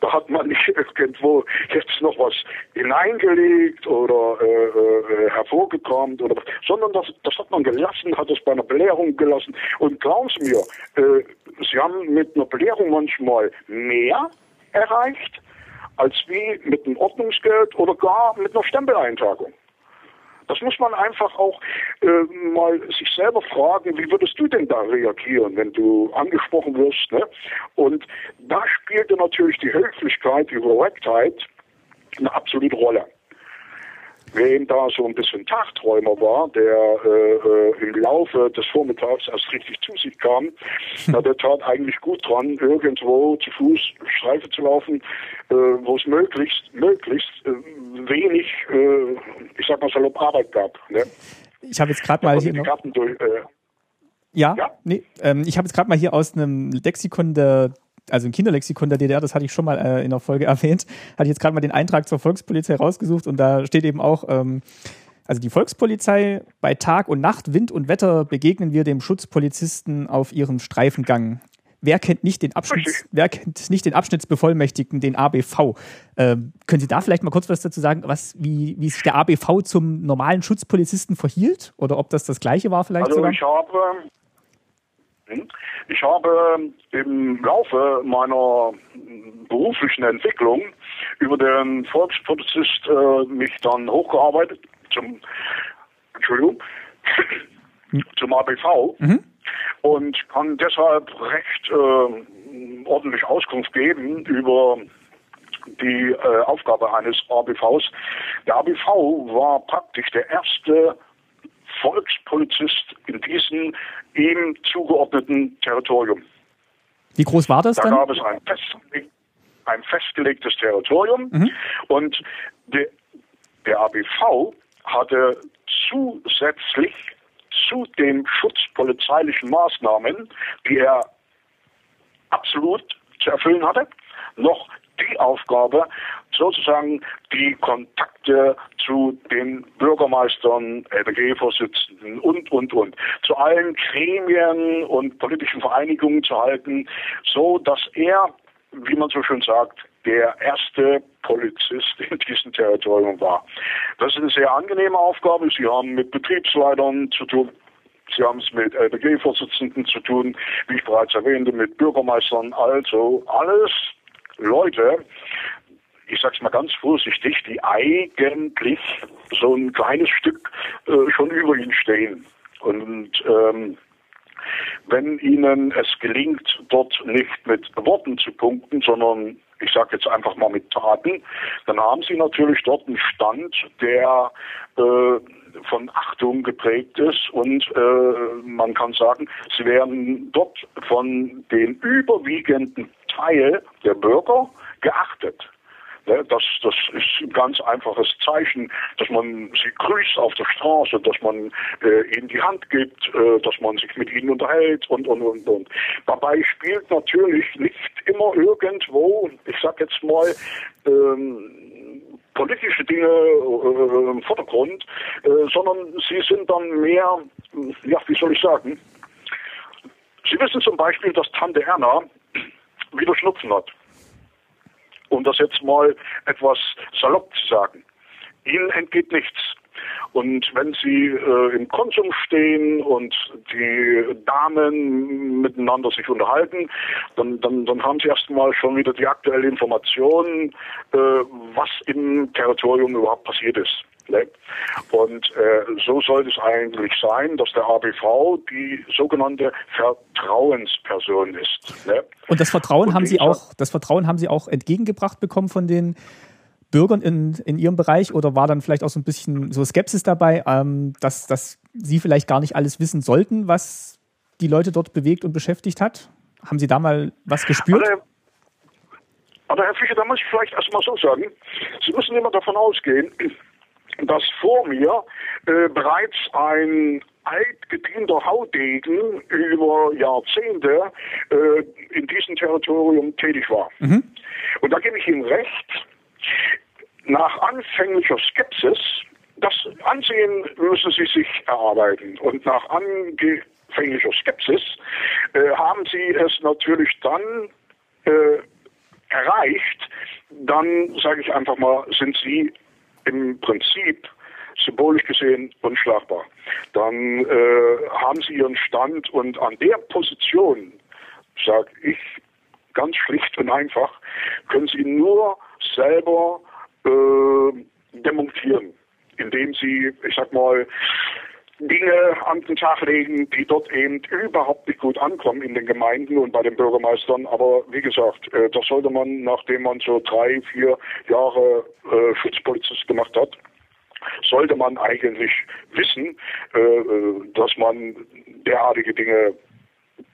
Da hat man nicht irgendwo jetzt noch was hineingelegt oder äh, äh, hervorgekramt oder sondern das, das hat man gelassen, hat es bei einer Belehrung gelassen. Und glauben Sie mir, äh, Sie haben mit einer Belehrung manchmal mehr erreicht, als wie mit einem Ordnungsgeld oder gar mit einer Stempeleintragung. Das muss man einfach auch äh, mal sich selber fragen, wie würdest du denn da reagieren, wenn du angesprochen wirst? Ne? Und da spielte natürlich die Höflichkeit, die Korrektheit eine absolute Rolle. Wer eben da so ein bisschen Tagträumer war, der äh, äh, im Laufe des Vormittags erst richtig zu sich kam, na, der tat eigentlich gut dran, irgendwo zu Fuß Streife zu laufen, äh, wo es möglichst, möglichst äh, wenig, äh, ich sag mal salopp, Arbeit gab. Ne? Ich habe jetzt gerade mal hier noch... Durch, äh, ja, ja? Nee, ähm, ich habe jetzt gerade mal hier aus einem Lexikon der also ein Kinderlexikon der DDR, das hatte ich schon mal äh, in der Folge erwähnt, hatte ich jetzt gerade mal den Eintrag zur Volkspolizei rausgesucht und da steht eben auch, ähm, also die Volkspolizei, bei Tag und Nacht, Wind und Wetter begegnen wir dem Schutzpolizisten auf ihrem Streifengang. Wer kennt nicht den, Abschnitts, wer kennt nicht den Abschnittsbevollmächtigten, den ABV? Ähm, können Sie da vielleicht mal kurz was dazu sagen, was, wie, wie sich der ABV zum normalen Schutzpolizisten verhielt? Oder ob das das gleiche war vielleicht also sogar? Ich habe ich habe im Laufe meiner beruflichen Entwicklung über den Volkspolizist äh, mich dann hochgearbeitet zum, Entschuldigung, zum ABV mhm. und kann deshalb recht äh, ordentlich Auskunft geben über die äh, Aufgabe eines ABVs. Der ABV war praktisch der erste Volkspolizist in diesem ihm zugeordneten Territorium. Wie groß war das da dann? Da gab es ein, fest, ein festgelegtes Territorium mhm. und de, der ABV hatte zusätzlich zu den schutzpolizeilichen Maßnahmen, die er absolut zu erfüllen hatte, noch die Aufgabe, sozusagen die Kontakte zu den Bürgermeistern, LBG-Vorsitzenden und, und, und, zu allen Gremien und politischen Vereinigungen zu halten, so dass er, wie man so schön sagt, der erste Polizist in diesem Territorium war. Das ist eine sehr angenehme Aufgabe. Sie haben mit Betriebsleitern zu tun, Sie haben es mit LBG-Vorsitzenden zu tun, wie ich bereits erwähnte, mit Bürgermeistern, also alles Leute, ich sag's mal ganz vorsichtig, die eigentlich so ein kleines Stück äh, schon über ihn stehen. Und ähm, wenn ihnen es gelingt, dort nicht mit Worten zu punkten, sondern ich sage jetzt einfach mal mit Taten, dann haben sie natürlich dort einen Stand, der äh, von Achtung geprägt ist und äh, man kann sagen, sie werden dort von den überwiegenden Teil der Bürger geachtet. Ne, das, das ist ein ganz einfaches Zeichen, dass man sie grüßt auf der Straße, dass man äh, ihnen die Hand gibt, äh, dass man sich mit ihnen unterhält und, und, und, und. Dabei spielt natürlich nicht immer irgendwo, ich sag jetzt mal, ähm, politische Dinge äh, im Vordergrund, äh, sondern sie sind dann mehr, ja, wie soll ich sagen, Sie wissen zum Beispiel, dass Tante Erna wieder Schnupfen hat um das jetzt mal etwas salopp zu sagen. Ihnen entgeht nichts. Und wenn Sie äh, im Konsum stehen und die Damen miteinander sich unterhalten, dann, dann, dann haben Sie erstmal schon wieder die aktuelle Information, äh, was im Territorium überhaupt passiert ist. Ne? Und äh, so sollte es eigentlich sein, dass der ABV die sogenannte Vertrauensperson ist. Ne? Und das Vertrauen Und haben Sie auch, das Vertrauen haben Sie auch entgegengebracht bekommen von den Bürgern in, in Ihrem Bereich oder war dann vielleicht auch so ein bisschen so Skepsis dabei, ähm, dass, dass Sie vielleicht gar nicht alles wissen sollten, was die Leute dort bewegt und beschäftigt hat? Haben Sie da mal was gespürt? Also, aber Herr Fischer, da muss ich vielleicht erstmal so sagen, Sie müssen immer davon ausgehen, dass vor mir äh, bereits ein altgedienter Haudegen über Jahrzehnte äh, in diesem Territorium tätig war. Mhm. Und da gebe ich ihm recht, nach anfänglicher Skepsis, das Ansehen müssen sie sich erarbeiten. Und nach anfänglicher Skepsis äh, haben sie es natürlich dann äh, erreicht, dann sage ich einfach mal, sind sie im Prinzip symbolisch gesehen unschlagbar. Dann äh, haben sie ihren Stand und an der Position, sage ich ganz schlicht und einfach, können sie nur selber äh, demontieren, indem sie, ich sag mal, Dinge an den Tag legen, die dort eben überhaupt nicht gut ankommen in den Gemeinden und bei den Bürgermeistern. Aber wie gesagt, äh, das sollte man, nachdem man so drei, vier Jahre äh, Schutzpolizist gemacht hat, sollte man eigentlich wissen, äh, äh dass man derartige Dinge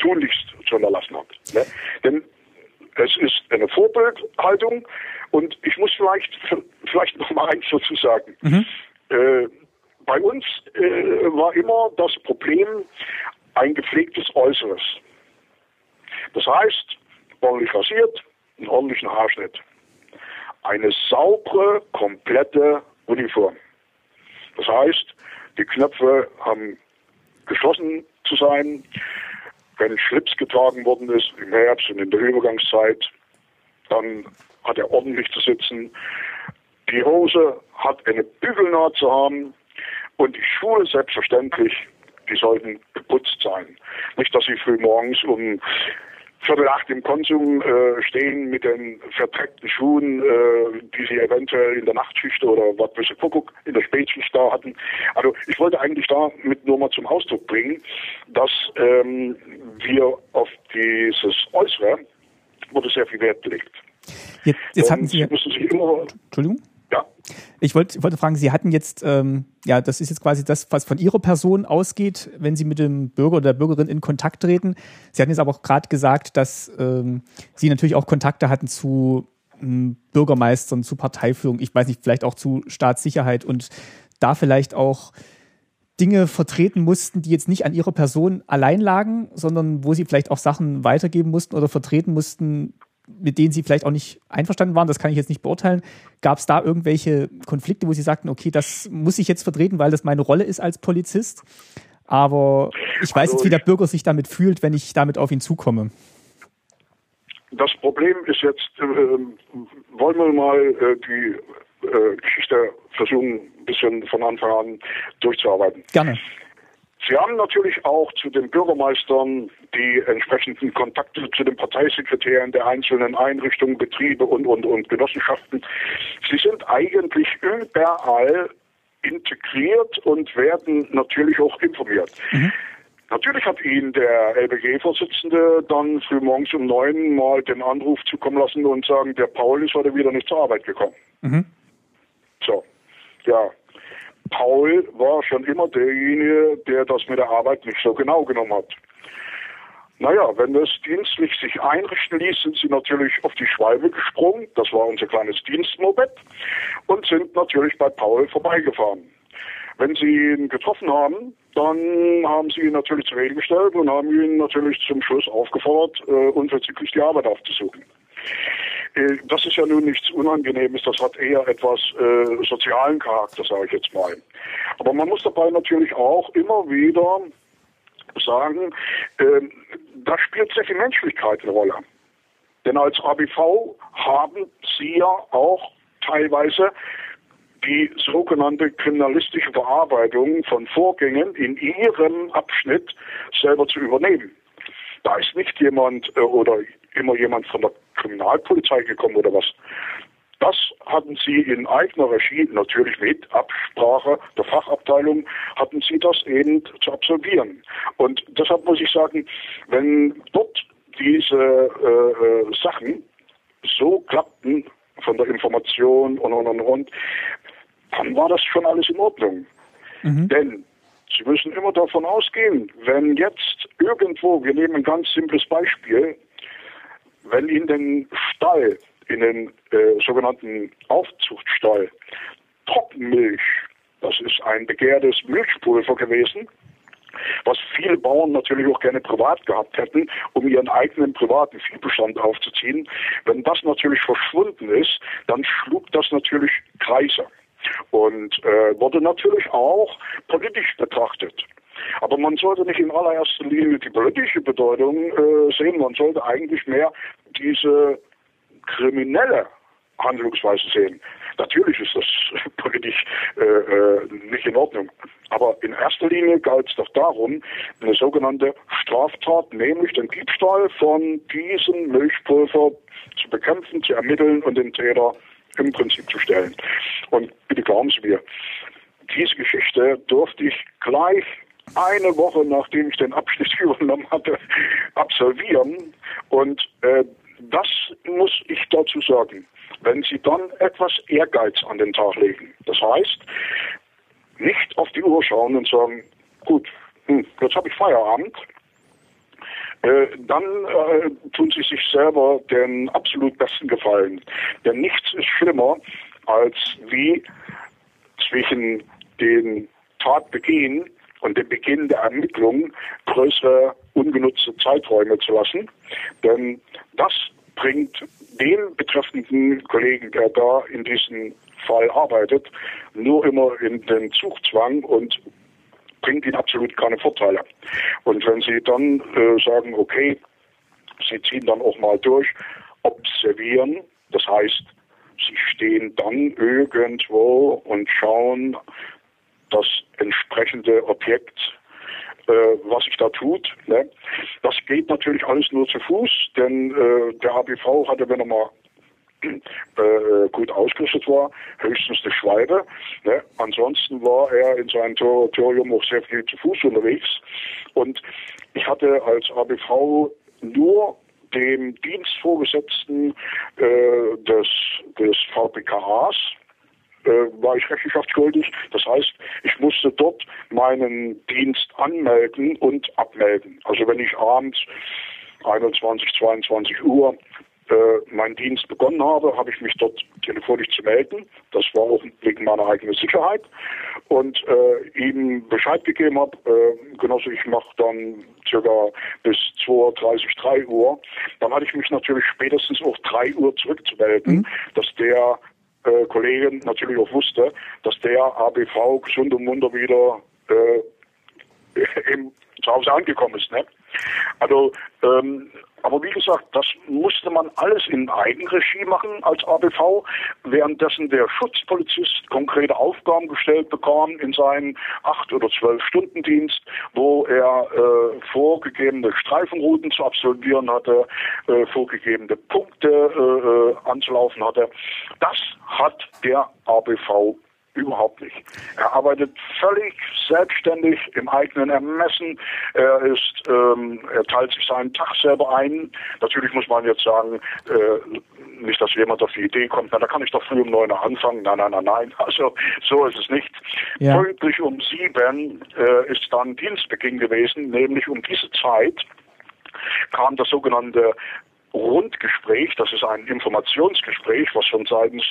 tunlichst zu unterlassen hat. Ne? Denn es ist eine Vorbildhaltung und ich muss vielleicht vielleicht noch mal eins dazu sagen. Mhm. Äh, bei uns äh, war immer das Problem ein gepflegtes Äußeres. Das heißt, ordentlich rasiert, einen ordentlichen Haarschnitt. Eine saubere, komplette Uniform. Das heißt, die Knöpfe haben geschlossen zu sein. Wenn Schlips getragen worden ist im Herbst und in der Übergangszeit, dann hat er ordentlich zu sitzen. Die Hose hat eine Bügelnaht zu haben. Und die Schuhe selbstverständlich, die sollten geputzt sein. Nicht, dass sie früh morgens um Viertel acht im Konsum äh, stehen mit den verdreckten Schuhen, äh, die sie eventuell in der Nachtschicht oder was weiß ich, Kuckuck in der Spätschicht da hatten. Also ich wollte eigentlich damit nur mal zum Ausdruck bringen, dass ähm, wir auf dieses Äußere wurde sehr viel Wert gelegt. Jetzt, jetzt hatten Sie, immer, Entschuldigung? Ja. Ich wollte, wollte fragen, Sie hatten jetzt, ähm, ja, das ist jetzt quasi das, was von Ihrer Person ausgeht, wenn Sie mit dem Bürger oder der Bürgerin in Kontakt treten. Sie hatten jetzt aber auch gerade gesagt, dass ähm, Sie natürlich auch Kontakte hatten zu ähm, Bürgermeistern, zu Parteiführung, ich weiß nicht, vielleicht auch zu Staatssicherheit und da vielleicht auch Dinge vertreten mussten, die jetzt nicht an ihrer Person allein lagen, sondern wo sie vielleicht auch Sachen weitergeben mussten oder vertreten mussten, mit denen Sie vielleicht auch nicht einverstanden waren, das kann ich jetzt nicht beurteilen. Gab es da irgendwelche Konflikte, wo Sie sagten, okay, das muss ich jetzt vertreten, weil das meine Rolle ist als Polizist? Aber ich weiß also jetzt, wie der Bürger sich damit fühlt, wenn ich damit auf ihn zukomme. Das Problem ist jetzt, äh, wollen wir mal äh, die äh, Geschichte versuchen, ein bisschen von Anfang an durchzuarbeiten. Gerne. Sie haben natürlich auch zu den Bürgermeistern die entsprechenden Kontakte zu den Parteisekretären der einzelnen Einrichtungen, Betriebe und, und, und Genossenschaften. Sie sind eigentlich überall integriert und werden natürlich auch informiert. Mhm. Natürlich hat Ihnen der LBG-Vorsitzende dann früh morgens um neun mal den Anruf zukommen lassen und sagen, der Paul ist heute wieder nicht zur Arbeit gekommen. Mhm. So, ja, Paul war schon immer derjenige, der das mit der Arbeit nicht so genau genommen hat. Naja, wenn das dienstlich sich einrichten ließ, sind sie natürlich auf die Schwalbe gesprungen. Das war unser kleines Dienstmoped. Und sind natürlich bei Paul vorbeigefahren. Wenn sie ihn getroffen haben, dann haben sie ihn natürlich zur Rede gestellt und haben ihn natürlich zum Schluss aufgefordert, äh, unverzüglich die Arbeit aufzusuchen. Äh, das ist ja nun nichts Unangenehmes, das hat eher etwas äh, sozialen Charakter, sage ich jetzt mal. Aber man muss dabei natürlich auch immer wieder sagen, äh, da spielt sehr viel Menschlichkeit eine Rolle. Denn als ABV haben Sie ja auch teilweise die sogenannte kriminalistische Verarbeitung von Vorgängen in Ihrem Abschnitt selber zu übernehmen. Da ist nicht jemand äh, oder immer jemand von der Kriminalpolizei gekommen oder was. Das hatten sie in eigener Regie, natürlich mit Absprache der Fachabteilung, hatten sie das eben zu absolvieren. Und deshalb muss ich sagen, wenn dort diese äh, äh Sachen so klappten von der Information und und und und, dann war das schon alles in Ordnung. Mhm. Denn Sie müssen immer davon ausgehen, wenn jetzt irgendwo, wir nehmen ein ganz simples Beispiel, wenn in den Stall, in den äh, sogenannten Aufzuchtstall, Trockenmilch, das ist ein begehrtes Milchpulver gewesen, was viele Bauern natürlich auch gerne privat gehabt hätten, um ihren eigenen privaten Viehbestand aufzuziehen. Wenn das natürlich verschwunden ist, dann schlug das natürlich Kreise und äh, wurde natürlich auch politisch betrachtet. Aber man sollte nicht in allererster Linie die politische Bedeutung äh, sehen, man sollte eigentlich mehr diese kriminelle Handlungsweise sehen. Natürlich ist das politisch äh, äh, nicht in Ordnung. Aber in erster Linie galt es doch darum, eine sogenannte Straftat, nämlich den Diebstahl von diesem Milchpulver zu bekämpfen, zu ermitteln und den Täter im Prinzip zu stellen. Und bitte glauben Sie mir, diese Geschichte durfte ich gleich eine Woche nachdem ich den Abschnitt übernommen hatte, absolvieren. Und äh, das muss ich dazu sagen. Wenn Sie dann etwas Ehrgeiz an den Tag legen, das heißt, nicht auf die Uhr schauen und sagen, gut, hm, jetzt habe ich Feierabend, äh, dann äh, tun sie sich selber den absolut besten Gefallen. Denn nichts ist schlimmer, als wie zwischen den Tatbegehen und dem Beginn der Ermittlungen größere ungenutzte Zeiträume zu lassen. Denn das bringt den betreffenden Kollegen, der da in diesem Fall arbeitet, nur immer in den Zugzwang und bringt ihnen absolut keine Vorteile. Und wenn sie dann äh, sagen, okay, sie ziehen dann auch mal durch, observieren, das heißt, sie stehen dann irgendwo und schauen das entsprechende Objekt, äh, was sich da tut. Ne? Das geht natürlich alles nur zu Fuß, denn äh, der ABV hatte, wenn er mal äh, gut ausgerüstet war, höchstens eine Schwalbe. Ne? Ansonsten war er in seinem Territorium auch sehr viel zu Fuß unterwegs. Und ich hatte als ABV nur dem Dienstvorgesetzten äh, des, des VPKAs, war ich rechenschaftsschuldig. Das heißt, ich musste dort meinen Dienst anmelden und abmelden. Also wenn ich abends 21, 22 Uhr äh, meinen Dienst begonnen habe, habe ich mich dort telefonisch zu melden. Das war auch wegen meiner eigenen Sicherheit und äh, ihm Bescheid gegeben habe, äh, Genosse, ich mache dann circa bis 2.30 3 Uhr. Dann hatte ich mich natürlich spätestens auch 3 Uhr zurückzumelden, mhm. dass der äh, Kollege natürlich auch wusste, dass der ABV gesund und munter wieder äh, im, zu Hause angekommen ist. Ne? Also ähm, aber wie gesagt, das musste man alles in Eigenregie machen als ABV, währenddessen der Schutzpolizist konkrete Aufgaben gestellt bekam in seinen acht oder zwölf Stunden Dienst, wo er äh, vorgegebene Streifenrouten zu absolvieren hatte, äh, vorgegebene Punkte äh, äh anzulaufen hatte. Das hat der ABV Überhaupt nicht. Er arbeitet völlig selbstständig im eigenen Ermessen. Er ist, ähm, er teilt sich seinen Tag selber ein. Natürlich muss man jetzt sagen, äh, nicht, dass jemand auf die Idee kommt, na, da kann ich doch früh um neun Uhr anfangen. Nein, nein, nein, nein. Also so ist es nicht. Ja. Pünktlich um sieben äh, ist dann Dienstbeginn gewesen, nämlich um diese Zeit kam das sogenannte Rundgespräch, das ist ein Informationsgespräch, was von seitens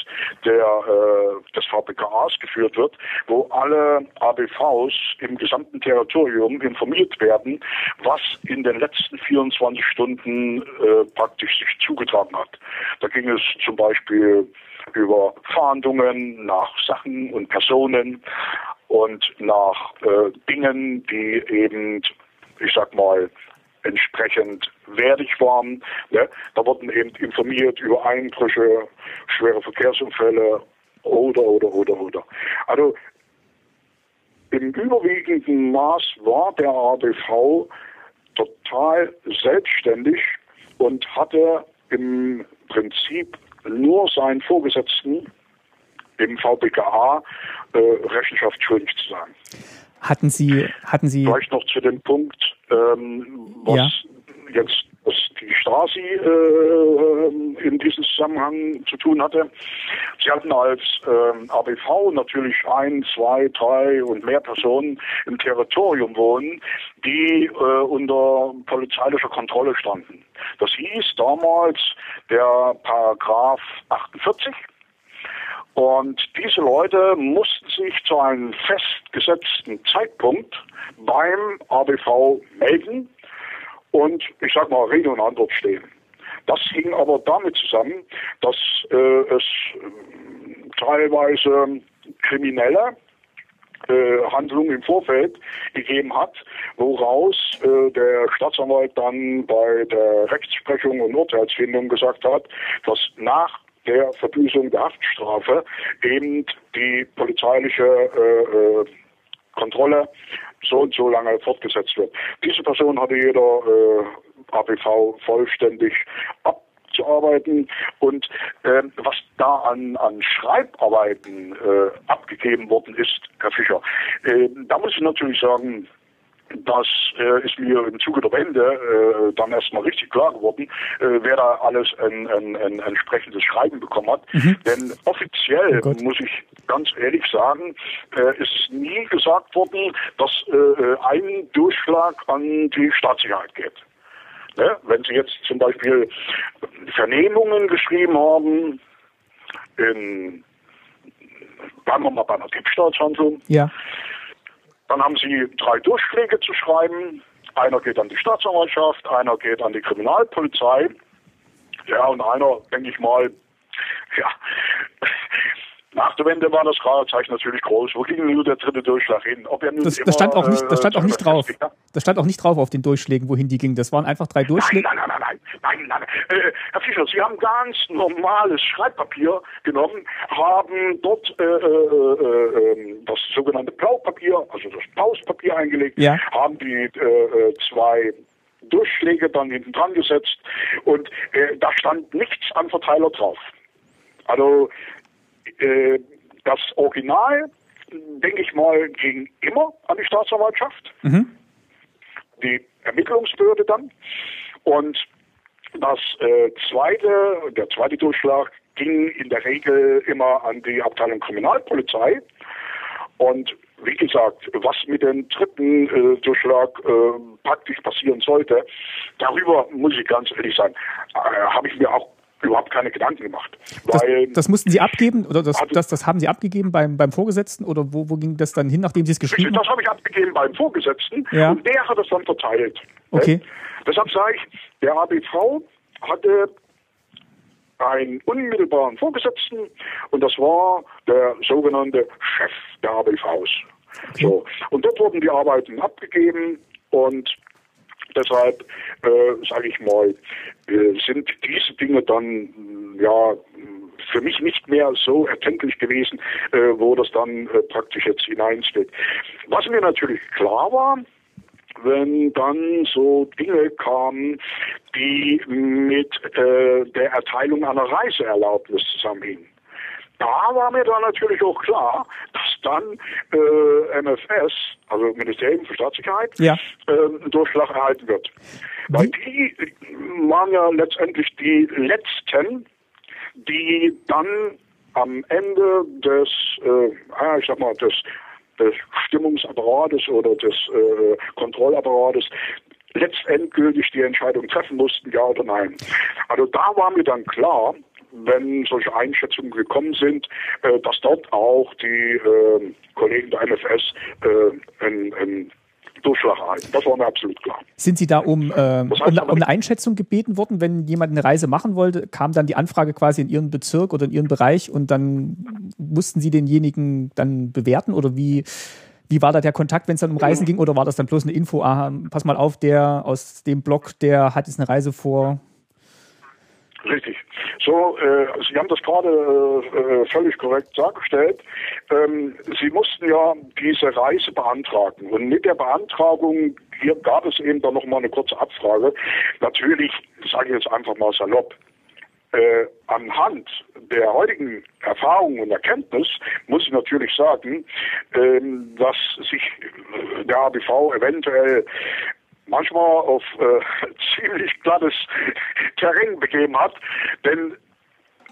der, äh, des VPKAs geführt wird, wo alle ABVs im gesamten Territorium informiert werden, was in den letzten 24 Stunden äh, praktisch sich zugetragen hat. Da ging es zum Beispiel über Fahndungen nach Sachen und Personen und nach äh, Dingen, die eben, ich sag mal, entsprechend wertig waren. Ne? Da wurden eben informiert über Einbrüche, schwere Verkehrsunfälle oder, oder, oder, oder. Also im überwiegenden Maß war der ADV total selbstständig und hatte im Prinzip nur seinen Vorgesetzten im VBKA äh, Rechenschaft schuldig zu sein. Hatten Sie, hatten Sie. Vielleicht noch zu dem Punkt, ähm, was ja. jetzt was die Stasi äh, in diesem Zusammenhang zu tun hatte. Sie hatten als äh, ABV natürlich ein, zwei, drei und mehr Personen im Territorium wohnen, die äh, unter polizeilicher Kontrolle standen. Das hieß damals der Paragraph 48 und diese Leute mussten sich zu einem festgesetzten Zeitpunkt beim ABV melden und ich sag mal Rede und Antwort stehen. Das hing aber damit zusammen, dass äh, es äh, teilweise kriminelle äh, Handlungen im Vorfeld gegeben hat, woraus äh, der Staatsanwalt dann bei der Rechtsprechung und Urteilsfindung gesagt hat, dass nach der Verbüßung der Haftstrafe eben die polizeiliche äh, äh, Kontrolle so und so lange fortgesetzt wird. Diese Person hatte jeder äh, APV vollständig abzuarbeiten und äh, was da an, an Schreibarbeiten äh, abgegeben worden ist, Herr Fischer, äh, da muss ich natürlich sagen, das äh, ist mir im Zuge der Wende äh, dann erstmal richtig klar geworden, äh, wer da alles ein, ein, ein entsprechendes Schreiben bekommen hat. Mhm. Denn offiziell, oh muss ich ganz ehrlich sagen, äh, ist nie gesagt worden, dass äh, ein Durchschlag an die Staatssicherheit geht. Ne? Wenn Sie jetzt zum Beispiel Vernehmungen geschrieben haben, in, bleiben wir mal bei einer Diebstahlshandlung, ja dann haben Sie drei Durchschläge zu schreiben. Einer geht an die Staatsanwaltschaft, einer geht an die Kriminalpolizei. Ja, und einer, denke ich mal, ja, nach der Wende war das Fragezeichen natürlich groß. Wo ging nur der dritte Durchschlag hin? Ob er nun das, das stand auch nicht, das stand auch nicht drauf. Das stand auch nicht drauf auf den Durchschlägen, wohin die gingen. Das waren einfach drei Durchschläge. Nein, nein, nein, nein, nein, nein. Äh, Herr Fischer, Sie haben ganz normales Schreibpapier genommen, haben dort äh, äh, äh, ähm, das sogenannte Blaupapier, also das Pauspapier eingelegt, ja. haben die äh, äh, zwei Durchschläge dann hinten dran gesetzt und äh, da stand nichts an Verteiler drauf. Also äh, das Original, denke ich mal, ging immer an die Staatsanwaltschaft, mhm. die Ermittlungsbehörde dann. Und das äh, zweite, der zweite Durchschlag ging in der Regel immer an die Abteilung Kriminalpolizei. Und wie gesagt, was mit dem dritten äh, Durchschlag äh, praktisch passieren sollte, darüber muss ich ganz ehrlich sagen, äh, habe ich mir auch überhaupt keine Gedanken gemacht. Das, das, mussten Sie abgeben oder das, das, das haben Sie abgegeben beim, beim Vorgesetzten oder wo, wo ging das dann hin, nachdem Sie es geschrieben haben? Das habe ich abgegeben beim Vorgesetzten ja. und der hat es dann verteilt. Okay. Deshalb sage ich, der ABV hatte einen unmittelbaren Vorgesetzten und das war der sogenannte Chef der ABVs. Okay. So. Und dort wurden die Arbeiten abgegeben und deshalb, äh, sage ich mal, äh, sind diese Dinge dann ja für mich nicht mehr so erkenntlich gewesen, äh, wo das dann äh, praktisch jetzt hineinsteht. Was mir natürlich klar war, wenn dann so Dinge kamen, die mit äh, der Erteilung einer Reiseerlaubnis zusammenhingen da war mir dann natürlich auch klar, dass dann äh, MFS, also Ministerium für Staatssicherheit, ja. äh, einen Durchschlag erhalten wird. Weil die waren ja letztendlich die letzten, die dann am Ende des, äh, ich sag mal, des, des Stimmungsapparates oder des äh, Kontrollapparates letztendgültig die Entscheidung treffen mussten, ja oder nein. Also da war mir dann klar, wenn solche Einschätzungen gekommen sind, äh, dass dort auch die äh, Kollegen der MFS äh, ein, ein Durchschlag erhalten. Das war mir absolut klar. Sind Sie da um, äh, um, um, eine Einschätzung gebeten worden, wenn jemand eine Reise machen wollte? Kam dann die Anfrage quasi in Ihren Bezirk oder in Ihren Bereich und dann mussten Sie denjenigen dann bewerten oder wie? Wie war da der Kontakt, wenn es dann um Reisen ging, oder war das dann bloß eine Info? Ah, pass mal auf, der aus dem Blog, der hat jetzt eine Reise vor. Richtig. So, äh, Sie haben das gerade äh, völlig korrekt dargestellt. Ähm, Sie mussten ja diese Reise beantragen. Und mit der Beantragung hier gab es eben dann nochmal eine kurze Abfrage. Natürlich, sage ich jetzt einfach mal salopp, äh, anhand der heutigen Erfahrung und Erkenntnis muss ich natürlich sagen, ähm, dass sich der ABV eventuell manchmal auf äh, ziemlich glattes Terrain begeben hat, denn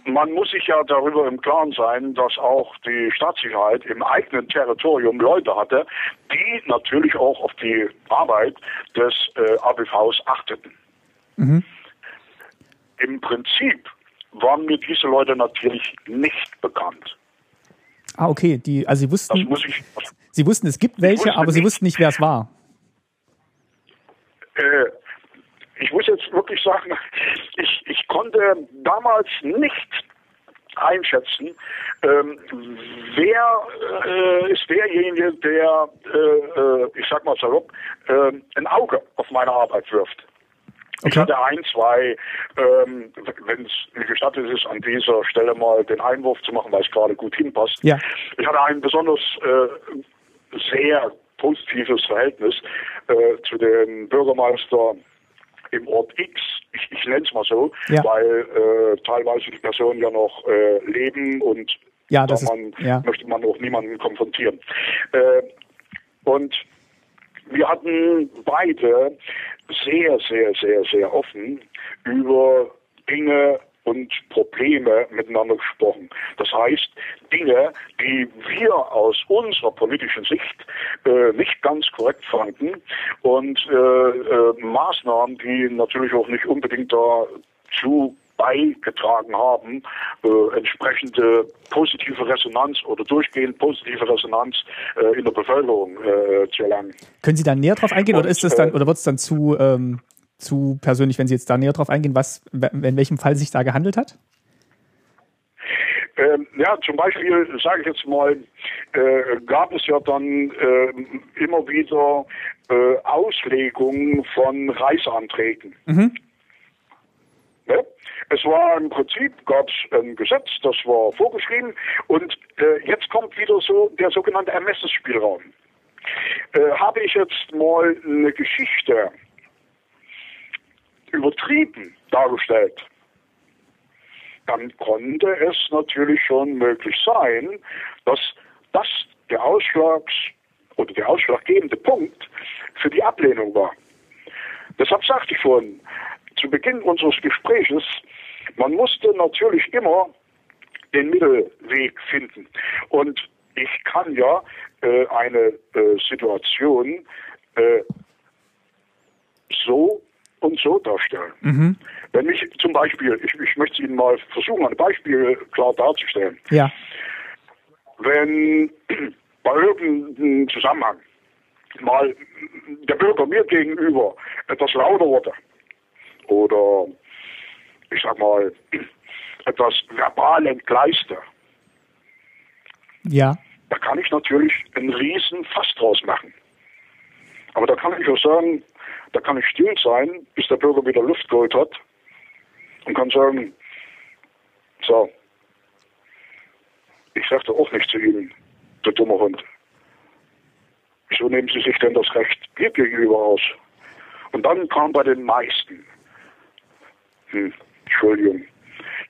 man muss sich ja darüber im Klaren sein, dass auch die Staatssicherheit im eigenen Territorium Leute hatte, die natürlich auch auf die Arbeit des äh, ABVs achteten. Mhm. Im Prinzip waren mir diese Leute natürlich nicht bekannt. Ah, okay. Die, also Sie wussten, ich, Sie wussten, es gibt welche, aber Sie wussten nicht, wer es war. Äh, ich muss jetzt wirklich sagen, ich, ich konnte damals nicht einschätzen, ähm, wer äh, ist derjenige, der, äh, äh ich sag mal salopp, äh, ein Auge auf meine Arbeit wirft. Okay. Ich hatte ein, zwei, ähm, wenn es mir gestattet ist, an dieser Stelle mal den Einwurf zu machen, weil es gerade gut hinpasst. Ja. Ich hatte ein besonders äh, sehr positives Verhältnis äh, zu dem Bürgermeister im Ort X, ich, ich nenne es mal so, ja. weil äh, teilweise die Personen ja noch äh, leben und ja, das man, ist, ja. möchte man auch niemanden konfrontieren. Äh, und wir hatten beide sehr, sehr, sehr, sehr offen über Dinge und Probleme miteinander gesprochen. Das heißt, Dinge, die wir aus unserer politischen Sicht äh, nicht ganz korrekt fanden und äh, äh, Maßnahmen, die natürlich auch nicht unbedingt dazu beigetragen haben, äh, entsprechende positive Resonanz oder durchgehend positive Resonanz äh, in der Bevölkerung äh, zu erlangen. Können Sie da näher drauf eingehen Und, oder ist es dann äh, oder wird es dann zu ähm, zu persönlich, wenn Sie jetzt da näher drauf eingehen, was in welchem Fall sich da gehandelt hat? Ähm, ja, zum Beispiel, sage ich jetzt mal, äh, gab es ja dann äh, immer wieder äh, Auslegungen von Reiseanträgen. Mhm. Ne? Es war im Prinzip, gab es ein Gesetz, das war vorgeschrieben und äh, jetzt kommt wieder so der sogenannte Ermessensspielraum. Äh, habe ich jetzt mal eine Geschichte übertrieben dargestellt, dann konnte es natürlich schon möglich sein, dass das der Ausschlags oder der ausschlaggebende Punkt für die Ablehnung war. Deshalb sagte ich vorhin zu Beginn unseres Gespräches, man musste natürlich immer den Mittelweg finden. Und ich kann ja äh, eine äh, Situation äh, so und so darstellen. Mhm. Wenn ich zum Beispiel, ich, ich möchte Ihnen mal versuchen, ein Beispiel klar darzustellen. Ja. Wenn bei irgendeinem Zusammenhang mal der Bürger mir gegenüber etwas lauter wurde oder ich sag mal etwas verbal entgleiste, ja. da kann ich natürlich einen riesen Fass draus machen. Aber da kann ich auch sagen, da kann ich still sein, bis der Bürger wieder Luft geholt hat und kann sagen, so, ich sagte auch nicht zu Ihnen, du dummer Hund. Wieso nehmen Sie sich denn das Recht mir gegenüber aus? Und dann kam bei den meisten, hm, Entschuldigung,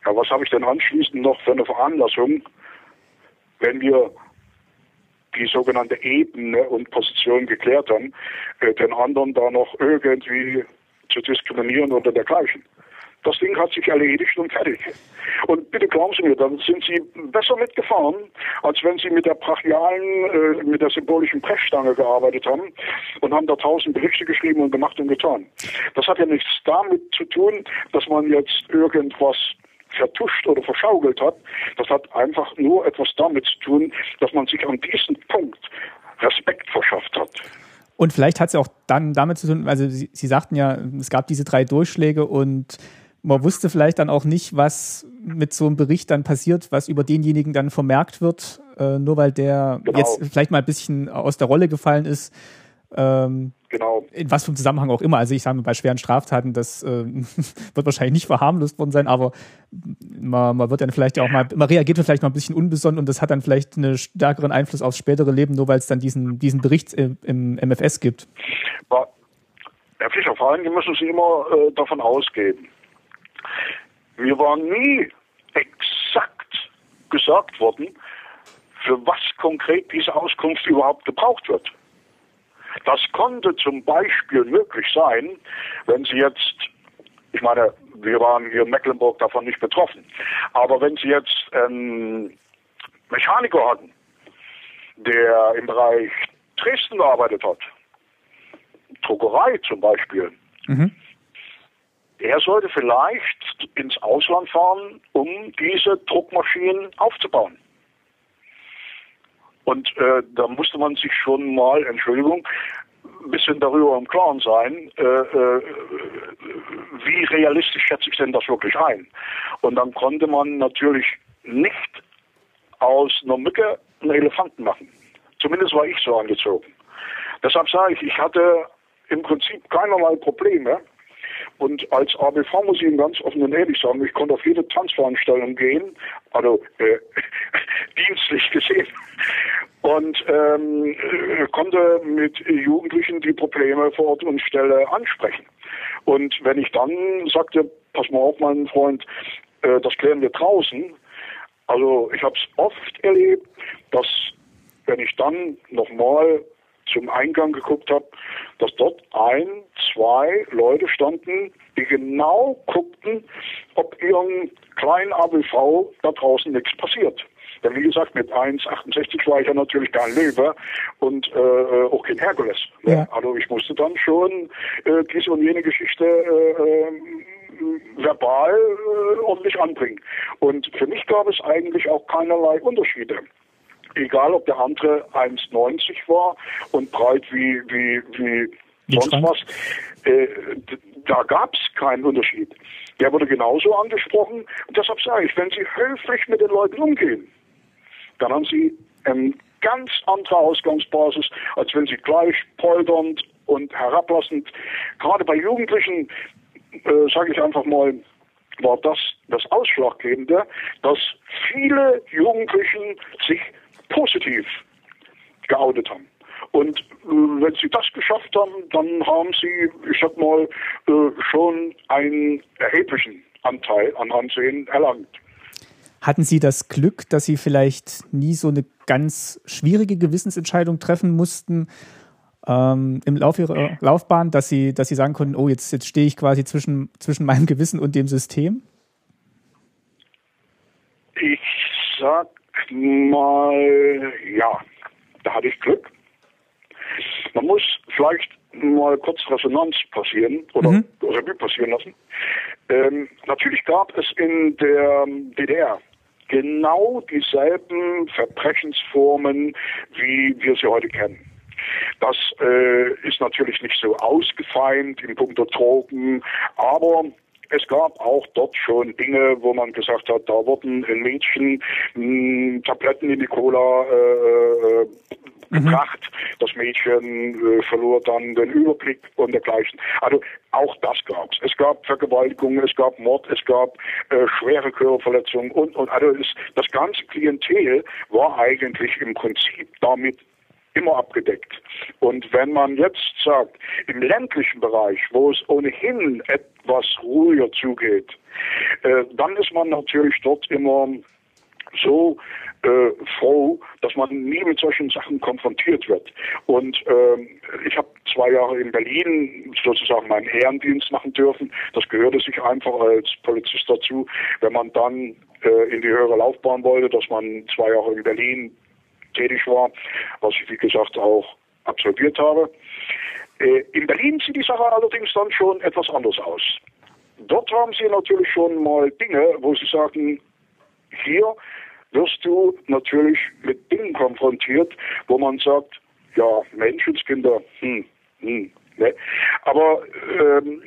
ja, was habe ich denn anschließend noch für eine Veranlassung, wenn wir die sogenannte Ebene und Position geklärt haben, äh, den anderen da noch irgendwie zu diskriminieren oder dergleichen. Das Ding hat sich erledigt und fertig. Und bitte glauben Sie mir, dann sind Sie besser mitgefahren, als wenn Sie mit der brachialen, äh, mit der symbolischen Brechstange gearbeitet haben und haben da tausend Berichte geschrieben und gemacht und getan. Das hat ja nichts damit zu tun, dass man jetzt irgendwas vertuscht oder verschaukelt hat. Das hat einfach nur etwas damit zu tun, dass man sich an diesem Punkt Respekt verschafft hat. Und vielleicht hat es auch dann damit zu tun, also Sie, Sie sagten ja, es gab diese drei Durchschläge und man wusste vielleicht dann auch nicht, was mit so einem Bericht dann passiert, was über denjenigen dann vermerkt wird, äh, nur weil der genau. jetzt vielleicht mal ein bisschen aus der Rolle gefallen ist. Ähm, genau. In was für einem Zusammenhang auch immer. Also ich sage mal, bei schweren Straftaten, das äh, wird wahrscheinlich nicht verharmlost worden sein, aber man, man wird dann vielleicht ja auch mal, man reagiert vielleicht mal ein bisschen unbesonnen und das hat dann vielleicht einen stärkeren Einfluss aufs spätere Leben, nur weil es dann diesen, diesen Bericht im, im MFS gibt. Herr Fischer, vor allem müssen Sie immer äh, davon ausgehen, mir war nie exakt gesagt worden, für was konkret diese Auskunft überhaupt gebraucht wird. Das konnte zum Beispiel möglich sein, wenn Sie jetzt, ich meine, wir waren hier in Mecklenburg davon nicht betroffen, aber wenn Sie jetzt einen Mechaniker hatten, der im Bereich Dresden gearbeitet hat, Druckerei zum Beispiel, mhm er sollte vielleicht ins Ausland fahren, um diese Druckmaschinen aufzubauen. Und äh, da musste man sich schon mal, Entschuldigung, ein bisschen darüber im Klaren sein, äh, äh, wie realistisch schätze ich denn das wirklich ein. Und dann konnte man natürlich nicht aus einer Mücke einen Elefanten machen. Zumindest war ich so angezogen. Deshalb sage ich, ich hatte im Prinzip keinerlei Probleme, und als ABV muss ich Ihnen ganz offen und ehrlich sagen, ich konnte auf jede Tanzveranstaltung gehen, also äh, dienstlich gesehen, und ähm, äh, konnte mit Jugendlichen die Probleme vor Ort und Stelle ansprechen. Und wenn ich dann sagte, pass mal auf, mein Freund, äh, das klären wir draußen, also ich habe es oft erlebt, dass wenn ich dann nochmal zum Eingang geguckt habe, dass dort ein, zwei Leute standen, die genau guckten, ob ihrem kleinen ABV da draußen nichts passiert. Denn wie gesagt, mit 1,68 war ich ja natürlich kein Löwe und äh, auch kein Herkules. Ja. Also ich musste dann schon äh, diese und jene Geschichte äh, äh, verbal äh, ordentlich anbringen. Und für mich gab es eigentlich auch keinerlei Unterschiede egal ob der andere 1,90 war und breit wie, wie, wie sonst was, äh, da gab es keinen Unterschied. Der wurde genauso angesprochen und deshalb sage ich, wenn Sie höflich mit den Leuten umgehen, dann haben Sie eine ganz andere Ausgangsbasis, als wenn Sie gleich polternd und herablassend, gerade bei Jugendlichen, äh, sage ich einfach mal, war das das Ausschlaggebende, dass viele Jugendlichen sich positiv geoutet haben. Und äh, wenn sie das geschafft haben, dann haben sie, ich sag mal, äh, schon einen erheblichen Anteil an Ansehen erlangt. Hatten Sie das Glück, dass Sie vielleicht nie so eine ganz schwierige Gewissensentscheidung treffen mussten ähm, im Laufe Ihrer Laufbahn, dass Sie, dass Sie sagen konnten, oh, jetzt, jetzt stehe ich quasi zwischen, zwischen meinem Gewissen und dem System? Ich sag mal, ja, da hatte ich Glück. Man muss vielleicht mal kurz Resonanz passieren oder mhm. Revue passieren lassen. Ähm, natürlich gab es in der DDR genau dieselben Verbrechensformen, wie wir sie heute kennen. Das äh, ist natürlich nicht so ausgefeilt im Punkt der Drogen, aber es gab auch dort schon Dinge, wo man gesagt hat, da wurden ein Mädchen mh, hm, Tabletten in die Cola äh, äh mhm. gebracht. Mhm. Das Mädchen äh, verlor dann den Überblick und dergleichen. Also auch das gab es. Es gab Vergewaltigungen, es gab Mord, es gab äh, schwere Körperverletzungen und, und also es, das ganze Klientel war eigentlich im Prinzip damit immer abgedeckt. Und wenn man jetzt sagt, im ländlichen Bereich, wo es ohnehin etwas ruhiger zugeht, äh, dann ist man natürlich dort immer so äh, froh, dass man nie mit solchen Sachen konfrontiert wird. Und ähm, ich habe zwei Jahre in Berlin sozusagen meinen Ehrendienst machen dürfen. Das gehörte sich einfach als Polizist dazu. Wenn man dann äh, in die höhere Laufbahn wollte, dass man zwei Jahre in Berlin tätig war, was ich wie gesagt auch absolviert habe. Äh, in Berlin sieht die Sache allerdings dann schon etwas anders aus. Dort haben sie natürlich schon mal Dinge, wo sie sagen, hier wirst du natürlich mit Dingen konfrontiert, wo man sagt, ja, Menschenskinder, hm, hm, ne? Aber ähm,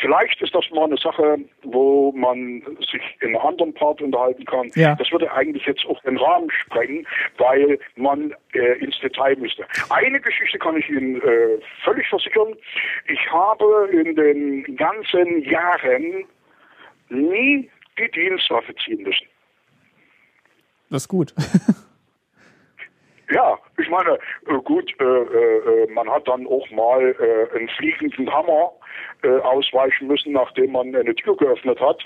vielleicht ist das mal eine Sache, wo man sich in einem anderen Part unterhalten kann. Ja. Das würde eigentlich jetzt auch den Rahmen sprengen, weil man äh, ins Detail müsste. Eine Geschichte kann ich Ihnen äh, völlig versichern. Ich habe in den ganzen Jahren nie die Dienstwaffe ziehen müssen. Das ist gut. Ja, ich meine, äh, gut, äh, äh, man hat dann auch mal äh, einen fliegenden Hammer äh, ausweichen müssen, nachdem man eine Tür geöffnet hat.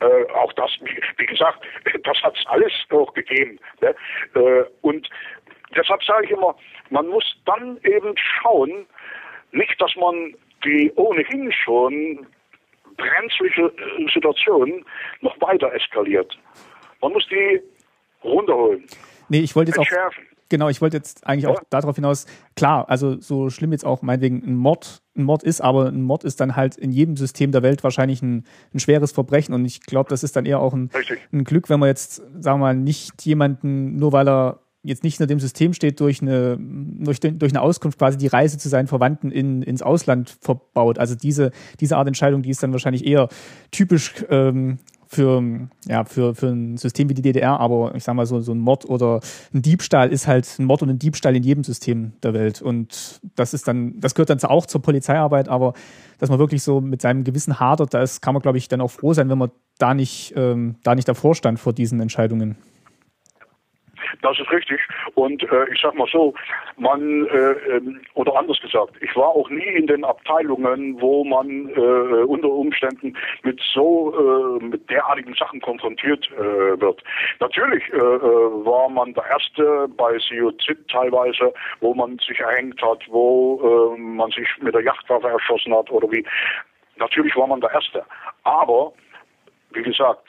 Äh, auch das, wie, gesagt, das hat es alles auch gegeben. Ne? Äh, und deshalb sage ich immer, man muss dann eben schauen, nicht, dass man die ohnehin schon brenzliche äh, Situation noch weiter eskaliert. Man muss die runterholen. Nee, ich wollte jetzt auch. Genau, ich wollte jetzt eigentlich auch darauf hinaus, klar, also so schlimm jetzt auch meinetwegen ein Mord, ein Mord ist, aber ein Mord ist dann halt in jedem System der Welt wahrscheinlich ein, ein schweres Verbrechen und ich glaube, das ist dann eher auch ein, ein Glück, wenn man jetzt, sagen wir mal, nicht jemanden, nur weil er jetzt nicht nur dem System steht, durch eine, durch, durch eine Auskunft quasi die Reise zu seinen Verwandten in, ins Ausland verbaut. Also diese, diese Art Entscheidung, die ist dann wahrscheinlich eher typisch ähm, für, ja, für, für ein System wie die DDR, aber ich sag mal so, so ein Mord oder ein Diebstahl ist halt ein Mord und ein Diebstahl in jedem System der Welt. Und das ist dann, das gehört dann auch zur Polizeiarbeit, aber dass man wirklich so mit seinem Gewissen hadert, da kann man, glaube ich, dann auch froh sein, wenn man da nicht, ähm, da nicht davor stand vor diesen Entscheidungen. Das ist richtig. Und äh, ich sag mal so, man, äh, ähm, oder anders gesagt, ich war auch nie in den Abteilungen, wo man äh, unter Umständen mit so, äh, mit derartigen Sachen konfrontiert äh, wird. Natürlich äh, äh war man der Erste bei Siozid teilweise, wo man sich erhängt hat, wo äh, man sich mit der Yachtwaffe erschossen hat oder wie. Natürlich war man der Erste. Aber, wie gesagt,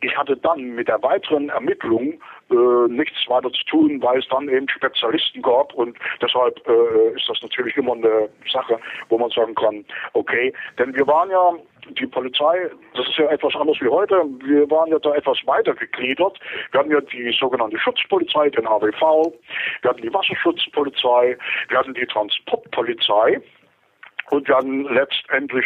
ich hatte dann mit der weiteren Ermittlung äh, nichts weiter zu tun, weil es dann eben Spezialisten gab. Und deshalb äh, ist das natürlich immer eine Sache, wo man sagen kann, okay, denn wir waren ja die Polizei, das ist ja etwas anders wie heute, wir waren ja da etwas weiter gegliedert. Wir hatten ja die sogenannte Schutzpolizei, den AWV, wir hatten die Wasserschutzpolizei, wir hatten die Transportpolizei, und dann letztendlich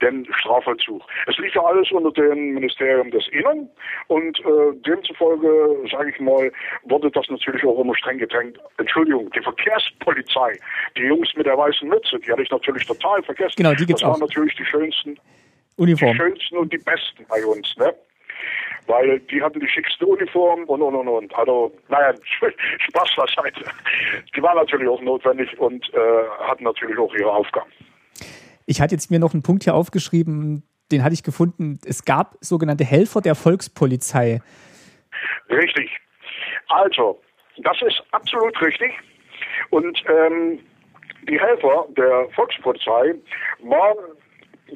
den Strafvollzug. Es liegt ja alles unter dem Ministerium des Innern und äh, demzufolge, sage ich mal, wurde das natürlich auch immer streng gedrängt. Entschuldigung, die Verkehrspolizei, die Jungs mit der weißen Mütze, die hatte ich natürlich total vergessen. Genau, die gibt's das auch. waren natürlich die schönsten, Uniform. die schönsten und die besten bei uns, ne? weil die hatten die schickste Uniform und und und und. Also, naja, Spaß beiseite. Die waren natürlich auch notwendig und äh, hatten natürlich auch ihre Aufgaben. Ich hatte jetzt mir noch einen Punkt hier aufgeschrieben, den hatte ich gefunden. Es gab sogenannte Helfer der Volkspolizei. Richtig. Also, das ist absolut richtig. Und ähm, die Helfer der Volkspolizei waren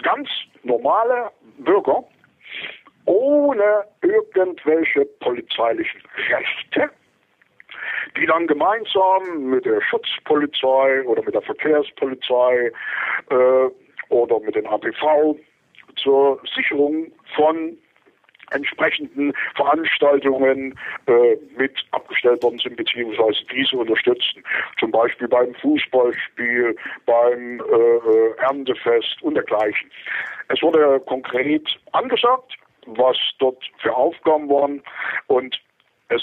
ganz normale Bürger ohne irgendwelche polizeilichen Rechte die dann gemeinsam mit der Schutzpolizei oder mit der Verkehrspolizei äh, oder mit den APV zur Sicherung von entsprechenden Veranstaltungen äh, mit abgestellt worden sind, beziehungsweise diese unterstützen. Zum Beispiel beim Fußballspiel, beim äh, äh Erntefest und dergleichen. Es wurde konkret angesagt, was dort für Aufgaben waren und es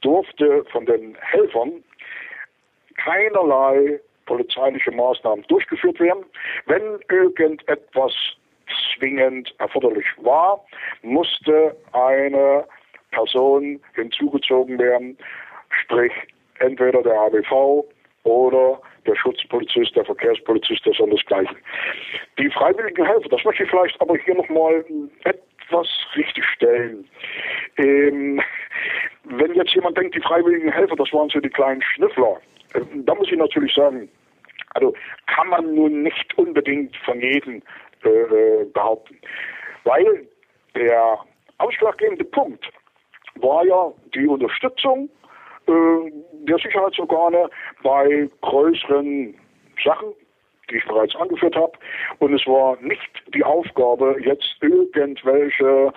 durfte von den Helfern keinerlei polizeiliche Maßnahmen durchgeführt werden. Wenn irgendetwas zwingend erforderlich war, musste eine Person hinzugezogen werden, sprich entweder der ABV oder der Schutzpolizist, der Verkehrspolizist, das Gleiche. Die freiwilligen Helfer, das möchte ich vielleicht aber hier nochmal etwas richtigstellen. Ähm, wenn jetzt jemand denkt, die freiwilligen Helfer, das waren so die kleinen Schnüffler, äh, da muss ich natürlich sagen, also kann man nun nicht unbedingt von jedem äh, äh behaupten. Weil der ausschlaggebende Punkt war ja die Unterstützung äh, der Sicherheitsorgane bei größeren Sachen, die ich bereits angeführt habe. Und es war nicht die Aufgabe, jetzt irgendwelche,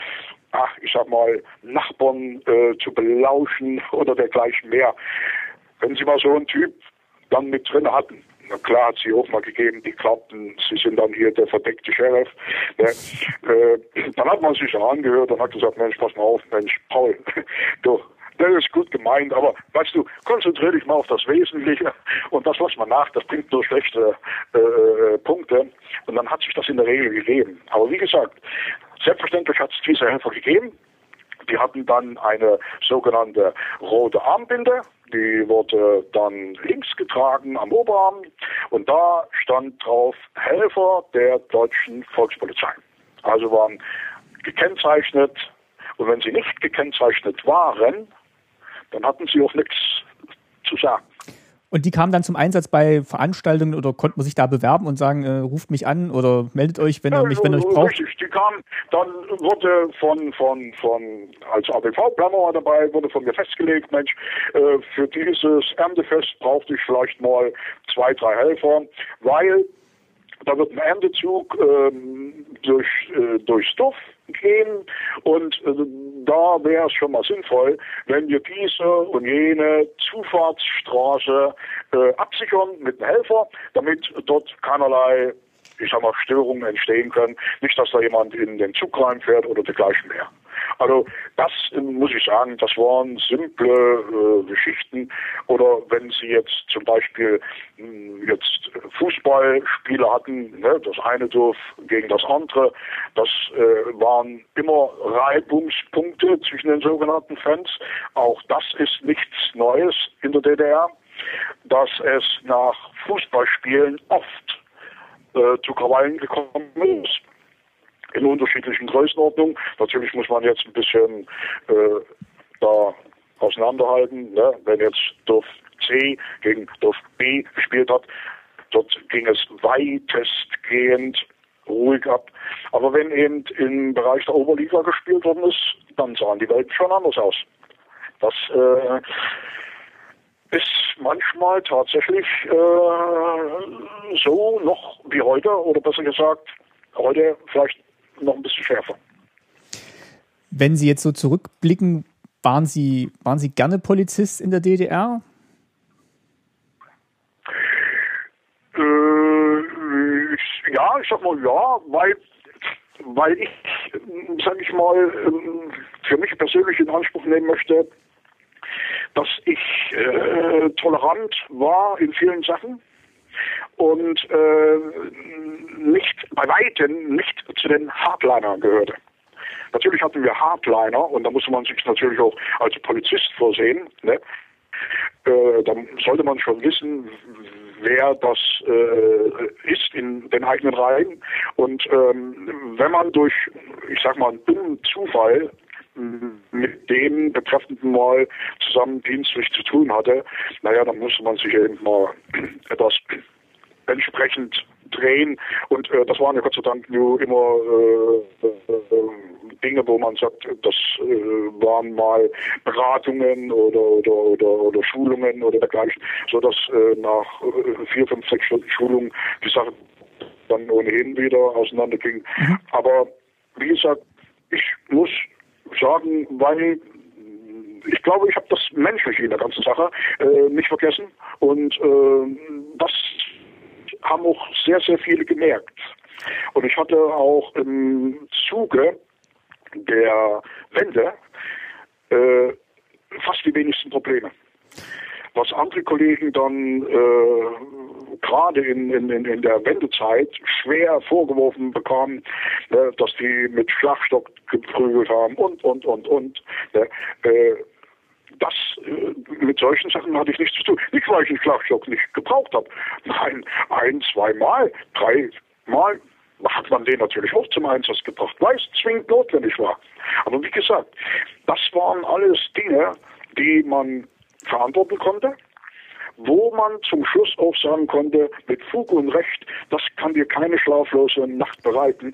ach, ich sag mal, Nachbarn äh, zu belauschen oder dergleichen mehr. Wenn Sie mal so einen Typ dann mit drin hatten, na klar hat sie mal gegeben, die glaubten, sie sind dann hier der verdeckte Sheriff. Ne? Äh, dann hat man sich ja angehört und hat gesagt, Mensch, pass mal auf, Mensch, Paul, du, das ist gut gemeint, aber weißt du, konzentriere dich mal auf das Wesentliche und das was man nach, das bringt nur schlechte äh, Punkte und dann hat sich das in der Regel gegeben. Aber wie gesagt, selbstverständlich hat es diese Helfer gegeben. Die hatten dann eine sogenannte rote Armbinde, die wurde dann links getragen am Oberarm und da stand drauf Helfer der deutschen Volkspolizei. Also waren gekennzeichnet und wenn sie nicht gekennzeichnet waren, dann hatten sie auch nichts zu sagen. Und die kamen dann zum Einsatz bei Veranstaltungen oder konnte man sich da bewerben und sagen, äh, ruft mich an oder meldet euch, wenn ihr mich, wenn ihr euch braucht? Richtig, die kamen, dann wurde von, von, von, als ABV-Planner war dabei, wurde von mir festgelegt, Mensch, äh, für dieses Erntefest brauchte ich vielleicht mal zwei, drei Helfer, weil da wird ein Erntezug ähm, durch, äh, durchs Dorf gehen und äh, da wäre es schon mal sinnvoll, wenn wir diese und jene Zufahrtsstraße äh, absichern mit einem Helfer, damit dort keinerlei ich sag mal, Störungen entstehen können. Nicht, dass da jemand in den Zug reinfährt oder dergleichen mehr. Also das muss ich sagen, das waren simple äh, Geschichten. Oder wenn Sie jetzt zum Beispiel mh, hm, jetzt Fußballspiele hatten, ne, das eine Dorf gegen das andere, das äh, waren immer Reibungspunkte zwischen den sogenannten Fans. Auch das ist nichts Neues in der DDR, dass es nach Fußballspielen oft äh, zu Krawallen gekommen ist in unterschiedlichen Größenordnungen. Natürlich muss man jetzt ein bisschen äh, da auseinanderhalten. Ne? Wenn jetzt Dorf C gegen Dorf B gespielt hat, dort ging es weitestgehend ruhig ab. Aber wenn eben im Bereich der Oberliga gespielt worden ist, dann sahen die Welten schon anders aus. Das äh, ist manchmal tatsächlich äh, so noch wie heute, oder besser gesagt, heute vielleicht noch ein bisschen schärfer. Wenn Sie jetzt so zurückblicken, waren Sie, waren Sie gerne Polizist in der DDR? Äh, ich, ja, ich sag mal ja, weil, weil ich, sag ich mal, ähm, für mich persönlich in Anspruch nehmen möchte, dass ich äh, tolerant war in vielen Sachen und äh, nicht bei weitem nicht zu den Hardlinern gehörte. Natürlich hatten wir Hardliner und da musste man sich natürlich auch als Polizist vorsehen. Ne? Äh, dann sollte man schon wissen, wer das äh, ist in den eigenen Reihen. Und ähm, wenn man durch, ich sag mal, einen dummen Zufall mit dem Betreffenden mal zusammen dienstlich zu tun hatte, naja, dann musste man sich eben mal etwas entsprechend drehen. Und äh, das waren ja Gott sei Dank nur immer äh, äh, Dinge, wo man sagt, das äh, waren mal Beratungen oder oder oder, oder Schulungen oder dergleichen, so dass äh, nach äh, vier, fünf, sechs Stunden Schulung die Sache dann ohnehin wieder auseinanderging. Mhm. Aber wie gesagt, ich muss sagen, weil ich glaube, ich habe das Menschliche in der ganzen Sache äh, nicht vergessen und äh, das haben auch sehr, sehr viele gemerkt. Und ich hatte auch im Zuge der Wende äh, fast die wenigsten Probleme. Was andere Kollegen dann äh, gerade in, in, in der Wendezeit schwer vorgeworfen bekamen, ne, dass die mit Schlagstock geprügelt haben und, und, und, und. Ne, äh, das, äh, mit solchen Sachen hatte ich nichts zu tun. Nicht, weil ich einen Schlagstock nicht gebraucht habe. Nein, ein, zweimal, dreimal hat man den natürlich auch zum Einsatz gebracht, weil es zwingend notwendig war. Aber wie gesagt, das waren alles Dinge, die man verantworten konnte wo man zum Schluss auch sagen konnte, mit Fug und Recht, das kann dir keine schlaflose Nacht bereiten.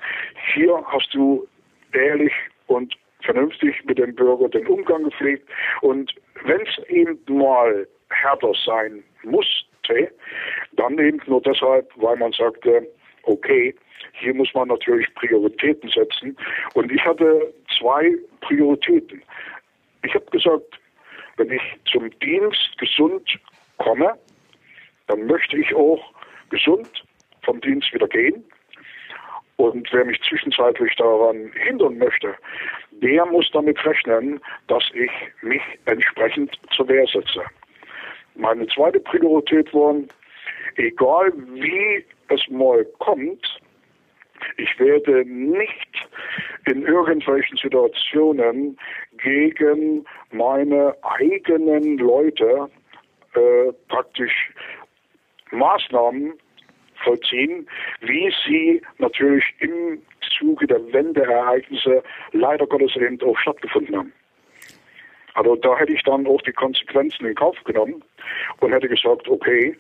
Hier hast du ehrlich und vernünftig mit dem Bürger den Umgang gepflegt. Und wenn es eben mal härter sein musste, dann eben nur deshalb, weil man sagte, okay, hier muss man natürlich Prioritäten setzen. Und ich hatte zwei Prioritäten. Ich habe gesagt, wenn ich zum Dienst gesund komme, dann möchte ich auch gesund vom Dienst wieder gehen. Und wer mich zwischenzeitlich daran hindern möchte, der muss damit rechnen, dass ich mich entsprechend zur Wehr setze. Meine zweite Priorität war, egal wie es mal kommt, ich werde nicht in irgendwelchen Situationen gegen meine eigenen Leute äh, praktisch Maßnahmen vollziehen, wie sie natürlich im Zuge der Wendeereignisse leider Gottes eben auch stattgefunden haben. Also da hätte ich dann auch die Konsequenzen in Kauf genommen und hätte gesagt, okay,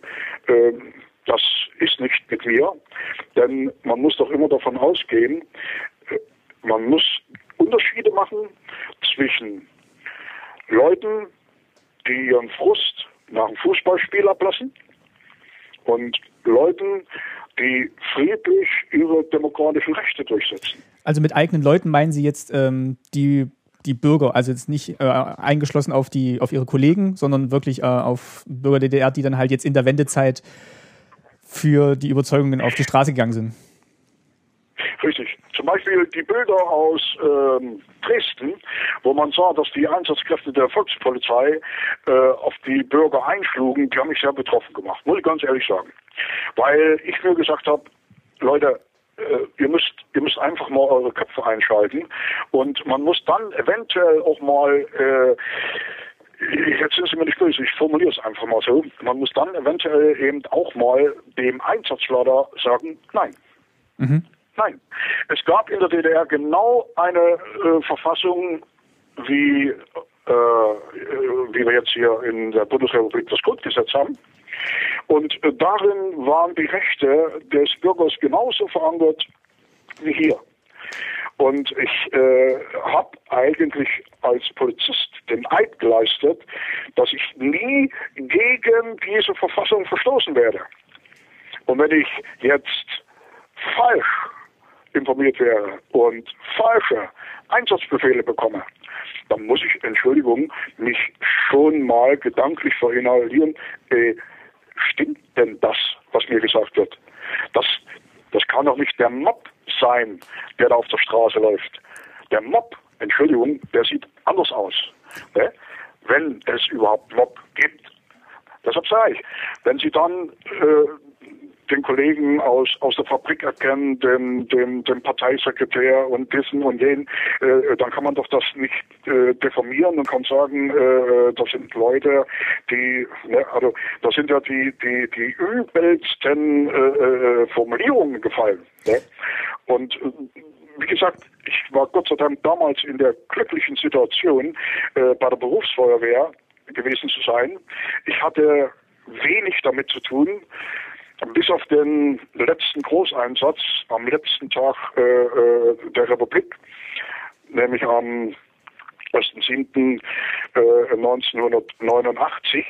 äh, das ist nicht mit mir, denn man muss doch immer davon ausgehen, äh, man muss Unterschiede machen zwischen Leuten, die ihren Frust nach dem Fußballspiel ablassen und Leuten, die friedlich ihre demokratischen Rechte durchsetzen. Also mit eigenen Leuten meinen Sie jetzt ähm, die, die Bürger, also jetzt nicht äh, eingeschlossen auf, die, auf ihre Kollegen, sondern wirklich äh, auf Bürger DDR, die dann halt jetzt in der Wendezeit für die Überzeugungen auf die Straße gegangen sind. Zum Beispiel die Bilder aus ähm, Dresden, wo man sah, dass die Einsatzkräfte der Volkspolizei äh, auf die Bürger einschlugen, die haben mich sehr betroffen gemacht, muss ich ganz ehrlich sagen. Weil ich mir gesagt habe, Leute, äh, ihr müsst, ihr müsst einfach mal eure Köpfe einschalten und man muss dann eventuell auch mal äh, Jetzt sind Sie mir nicht böse, ich formuliere es einfach mal so. Man muss dann eventuell eben auch mal dem Einsatzleiter sagen, nein. Mhm. Nein. Es gab in der DDR genau eine äh, Verfassung, wie, äh, wie wir jetzt hier in der Bundesrepublik das Grundgesetz haben. Und äh, darin waren die Rechte des Bürgers genauso verankert wie hier. Und ich äh, habe eigentlich als Polizist den Eid geleistet, dass ich nie gegen diese Verfassung verstoßen werde. Und wenn ich jetzt falsch informiert wäre und falsche Einsatzbefehle bekomme, dann muss ich, Entschuldigung, mich schon mal gedanklich verinnerlieren, äh, stimmt denn das, was mir gesagt wird? Das, das kann doch nicht der Mob sein, der da auf der Straße läuft. Der Mob, Entschuldigung, der sieht anders aus. Ne? Wenn es überhaupt Mob gibt. Deshalb sage ich, wenn Sie dann äh, den Kollegen aus, aus der Fabrik erkennen, den, den, den Parteisekretär und diesen und den, äh, dann kann man doch das nicht äh, deformieren und kann sagen, äh, das sind Leute, die, ne, also da sind ja die, die, die übelsten äh, äh, Formulierungen gefallen. Ne? Und äh, wie gesagt, ich war Gott sei Dank damals in der glücklichen Situation, äh, bei der Berufsfeuerwehr gewesen zu sein. Ich hatte wenig damit zu tun bis auf den letzten Großeinsatz am letzten Tag äh, äh der Republik, nämlich am 1.7.1989,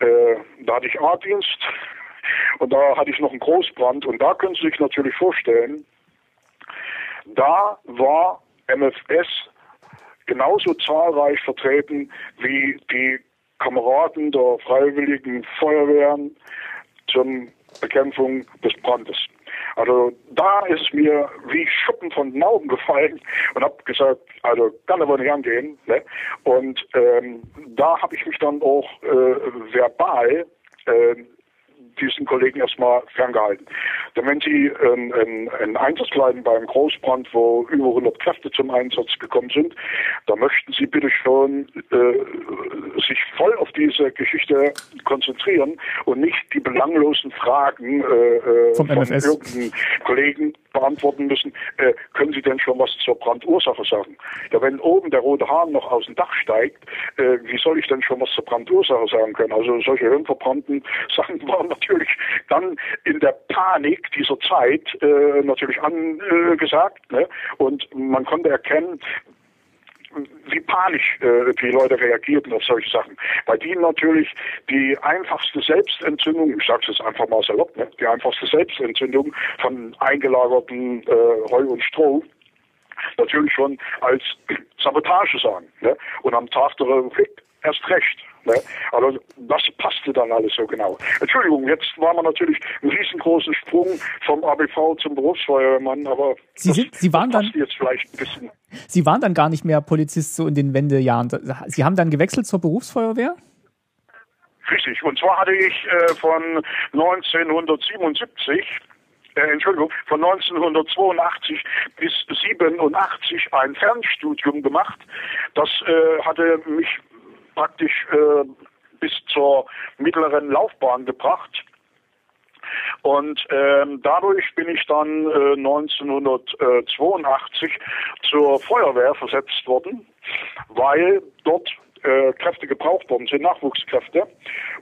äh, äh, da hatte ich A-Dienst und da hatte ich noch einen Großbrand und da können Sie sich natürlich vorstellen, da war MFS genauso zahlreich vertreten wie die Kameraden der Freiwilligen Feuerwehren, zur Bekämpfung des Brandes. Also da ist es mir wie Schuppen von den Augen gefallen und habe gesagt, also kann aber nicht angehen. Ne? Und ähm, da habe ich mich dann auch äh, verbal äh, diesen Kollegen erstmal ferngehalten. Denn wenn Sie ähm, einen, einen Einsatz leiten beim Großbrand, wo über 100 Kräfte zum Einsatz gekommen sind, da möchten Sie bitte schon äh, sich voll auf diese Geschichte konzentrieren und nicht die belanglosen Fragen äh, äh Vom von MFS. irgendeinem Kollegen beantworten müssen, äh, können Sie denn schon was zur Brandursache sagen? Ja, wenn oben der rote Hahn noch aus dem Dach steigt, äh, wie soll ich denn schon was zur Brandursache sagen können? Also solche hirnverbrannten Sachen waren natürlich dann in der Panik dieser Zeit äh, natürlich angesagt. Ne? Und man konnte erkennen, wie panisch äh, die Leute reagierten auf solche Sachen. Bei denen natürlich die einfachste Selbstentzündung, ich sage es einfach mal salopp, ne, die einfachste Selbstentzündung von eingelagerten äh, Heu und Stroh natürlich schon als Sabotage sagen. Ne? Und am Tag Republik erst recht. Ne? Also das passte dann alles so genau. Entschuldigung, jetzt war man natürlich einen riesengroßen Sprung vom ABV zum Berufsfeuerwehrmann, aber Sie, sind, Sie waren dann jetzt vielleicht ein bisschen. Sie waren dann gar nicht mehr Polizist so in den Wendejahren. Sie haben dann gewechselt zur Berufsfeuerwehr? Richtig. Und zwar hatte ich äh, von 1977 äh, Entschuldigung, von 1982 bis 87 ein Fernstudium gemacht. Das äh, hatte mich praktisch äh, bis zur mittleren Laufbahn gebracht. Und ähm, dadurch bin ich dann äh, 1982 zur Feuerwehr versetzt worden, weil dort äh, Kräfte gebraucht worden sind, Nachwuchskräfte,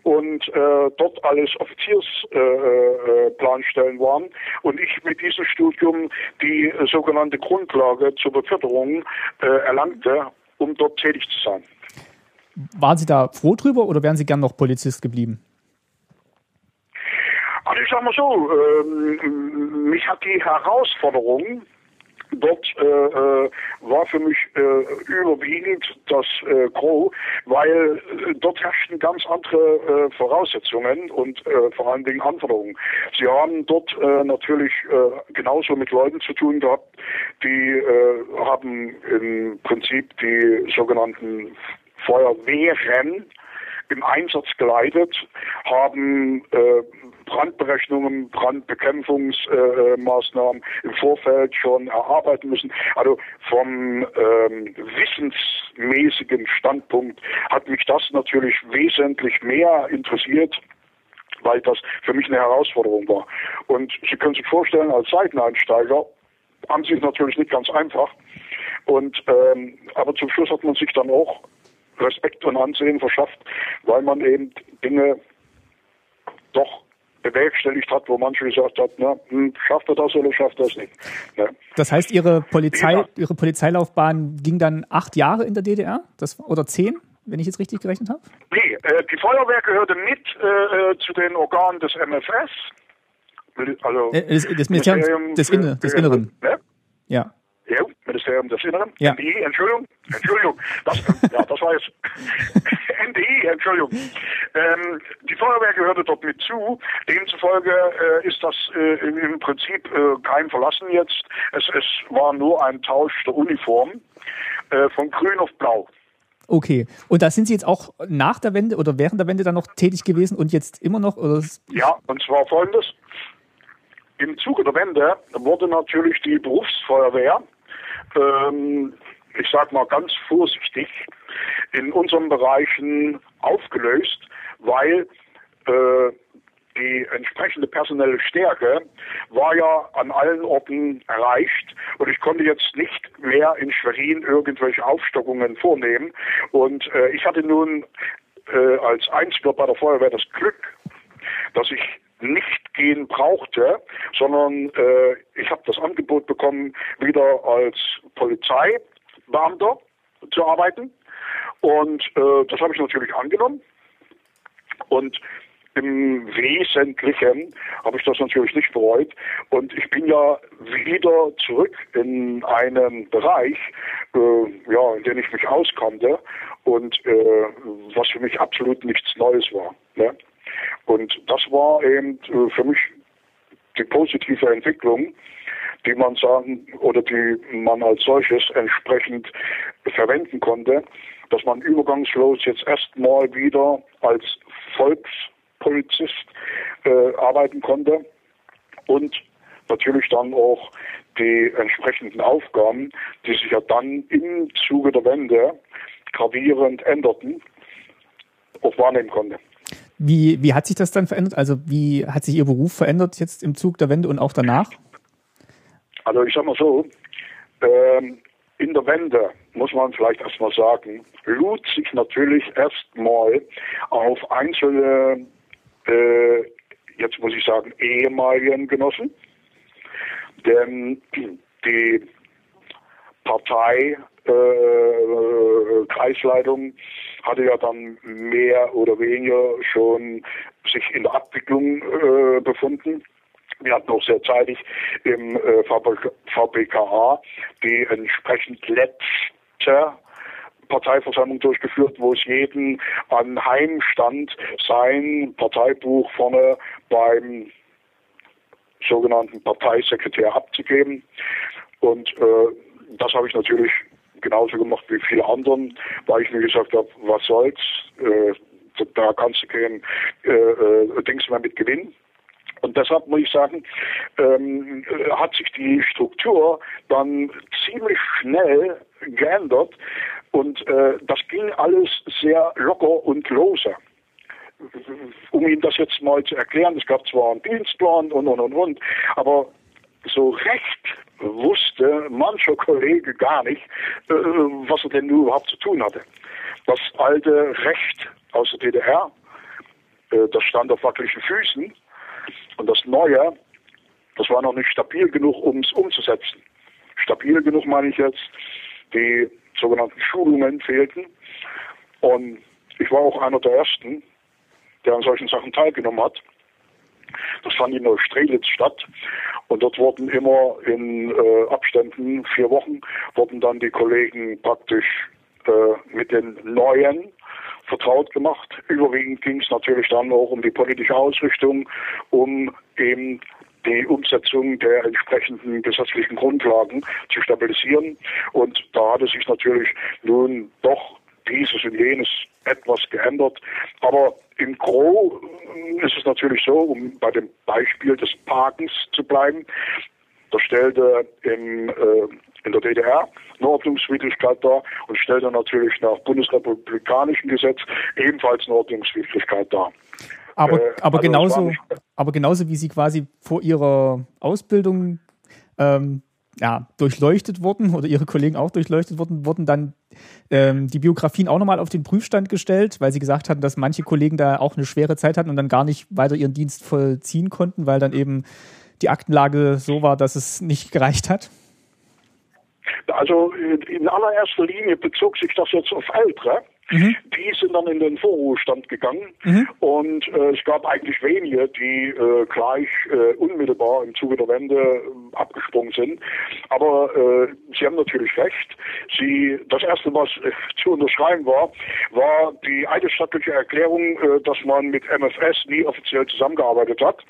und äh, dort alles Offiziersplanstellen äh, äh, waren und ich mit diesem Studium die sogenannte Grundlage zur Beförderung äh, erlangte, um dort tätig zu sein. Waren Sie da froh drüber oder wären Sie gern noch Polizist geblieben? Also ich sag mal so, ähm, mich hat die Herausforderung dort äh, äh, war für mich äh, überwiegend das äh, Gros, weil äh, dort herrschten ganz andere äh, Voraussetzungen und vor allen Dingen Anforderungen. Sie haben dort natürlich genauso mit Leuten zu tun gehabt, die haben im Prinzip die sogenannten Feuerwehren im Einsatz geleitet, haben äh, Brandberechnungen, Brandbekämpfungsmaßnahmen äh, im Vorfeld schon erarbeiten müssen. Also vom ähm, wissensmäßigen Standpunkt hat mich das natürlich wesentlich mehr interessiert weil das für mich eine Herausforderung war. Und Sie können sich vorstellen, als Seiteneinsteiger haben Sie es natürlich nicht ganz einfach. Und ähm, aber zum Schluss hat man sich dann auch Respekt und Ansehen verschafft, weil man eben Dinge doch bewerkstelligt hat, wo manche gesagt hat, hm, schafft er das oder schafft er das nicht. Ja. Das heißt, Ihre Polizei, ja. Ihre Polizeilaufbahn ging dann acht Jahre in der DDR? Das, oder zehn, wenn ich jetzt richtig gerechnet habe? Nee, äh, die Feuerwehr gehörte mit äh, äh zu den Organen des MFS. Also äh, des, des Ministeriums des, Inne, des Inneren. Ne? Ja. Ja, Ministerium des Inneren. Ja. NDI, Entschuldigung. Entschuldigung. Das, ja, das war jetzt NDI, Entschuldigung. Ähm, die Feuerwehr gehörte dort mit zu. Demzufolge äh, ist das äh, im Prinzip äh, kein Verlassen jetzt. Es, es war nur ein Tausch der Uniform äh, von grün auf blau. Okay. Und da sind Sie jetzt auch nach der Wende oder während der Wende dann noch tätig gewesen und jetzt immer noch? Oder? Ja, und zwar folgendes. Im Zuge der Wende wurde natürlich die Berufsfeuerwehr ähm, ich sag mal ganz vorsichtig, in unseren Bereichen aufgelöst, weil äh, die entsprechende personelle Stärke war ja an allen Orten erreicht und ich konnte jetzt nicht mehr in Schwerin irgendwelche Aufstockungen vornehmen. Und äh, ich hatte nun äh, als Einziger bei der Feuerwehr das Glück, dass ich nicht gehen brauchte, sondern äh, ich habe das Angebot bekommen, wieder als Polizeibeamter zu arbeiten. Und äh, das habe ich natürlich angenommen. Und im Wesentlichen habe ich das natürlich nicht bereut. Und ich bin ja wieder zurück in einen Bereich, äh, ja, in dem ich mich auskannte und äh, was für mich absolut nichts Neues war. Ne? Und das war eben äh, für mich die positive Entwicklung, die man sagen oder die man als solches entsprechend verwenden konnte, dass man übergangslos jetzt erstmal wieder als Volkspolizist äh, arbeiten konnte und natürlich dann auch die entsprechenden Aufgaben, die sich ja dann im Zuge der Wende gravierend änderten, auch wahrnehmen konnte. Wie, wie hat sich das dann verändert? Also wie hat sich Ihr Beruf verändert jetzt im Zug der Wende und auch danach? Also ich sag mal so, ähm, in der Wende, muss man vielleicht erstmal sagen, lud sich natürlich erstmal auf einzelne, äh, jetzt muss ich sagen, ehemaligen Genossen, denn die Partei äh, Kreisleitung hatte ja dann mehr oder weniger schon sich in der Abwicklung äh, befunden. Wir hatten auch sehr zeitig im äh, VPKA die entsprechend letzte Parteiversammlung durchgeführt, wo es jeden anheimstand, sein Parteibuch vorne beim sogenannten Parteisekretär abzugeben. Und äh, das habe ich natürlich genauso gemacht wie viele anderen, weil ich mir gesagt habe, was soll's, äh, da kannst du kein äh, äh, Dings mehr mit gewinnen. Und deshalb muss ich sagen, ähm, hat sich die Struktur dann ziemlich schnell geändert und äh, das ging alles sehr locker und lose. Um Ihnen das jetzt mal zu erklären, es gab zwar einen Dienstplan und und und und, aber so recht wusste mancher Kollege gar nicht, äh, was er denn überhaupt zu tun hatte. Das alte Recht aus der DDR, äh, das stand auf wackeligen Füßen und das Neue, das war noch nicht stabil genug, um es umzusetzen. Stabil genug meine ich jetzt, die sogenannten Schulungen fehlten. Und ich war auch einer der Ersten, der an solchen Sachen teilgenommen hat. Das fand in Neustrelitz statt. Und dort wurden immer in äh, Abständen, vier Wochen, wurden dann die Kollegen praktisch äh, mit den neuen vertraut gemacht. Überwiegend ging es natürlich dann auch um die politische Ausrichtung, um eben die Umsetzung der entsprechenden gesetzlichen Grundlagen zu stabilisieren. Und da hatte sich natürlich nun doch dieses und jenes etwas geändert. Aber im Gro ist es natürlich so, um bei dem Beispiel des Parkens zu bleiben, da stellte im, äh, in der DDR eine Ordnungswidrigkeit dar und stellte natürlich nach bundesrepublikanischem Gesetz ebenfalls eine Ordnungswidrigkeit dar. Aber, äh, aber, also genauso, aber genauso wie Sie quasi vor Ihrer Ausbildung ähm, ja, durchleuchtet wurden oder ihre Kollegen auch durchleuchtet wurden, wurden dann ähm, die Biografien auch nochmal auf den Prüfstand gestellt, weil sie gesagt hatten, dass manche Kollegen da auch eine schwere Zeit hatten und dann gar nicht weiter ihren Dienst vollziehen konnten, weil dann eben die Aktenlage so war, dass es nicht gereicht hat? Also in allererster Linie bezog sich das jetzt auf Ältere. Mhm. Die sind dann in den Vorruhestand gegangen mhm. und äh, es gab eigentlich wenige, die äh, gleich äh, unmittelbar im Zuge der Wende äh, abgesprungen sind. Aber äh, Sie haben natürlich recht. Sie, das erste, was äh, zu unterschreiben war, war die eidesstattliche Erklärung, dass man mit MFS nie offiziell zusammengearbeitet hat.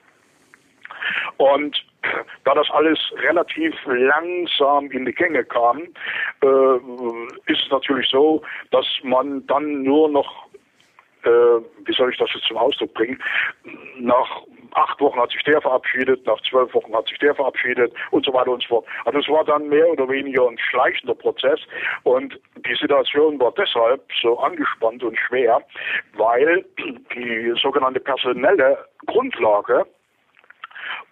Und da das alles relativ langsam in die Gänge kam, äh, ist es natürlich so, dass man dann nur noch, äh, wie soll ich das jetzt zum Ausdruck bringen, nach acht Wochen hat sich der verabschiedet, nach zwölf Wochen hat sich der verabschiedet und so weiter und so fort. Also es war dann mehr oder weniger ein schleichender Prozess und die Situation war deshalb so angespannt und schwer, weil die sogenannte personelle Grundlage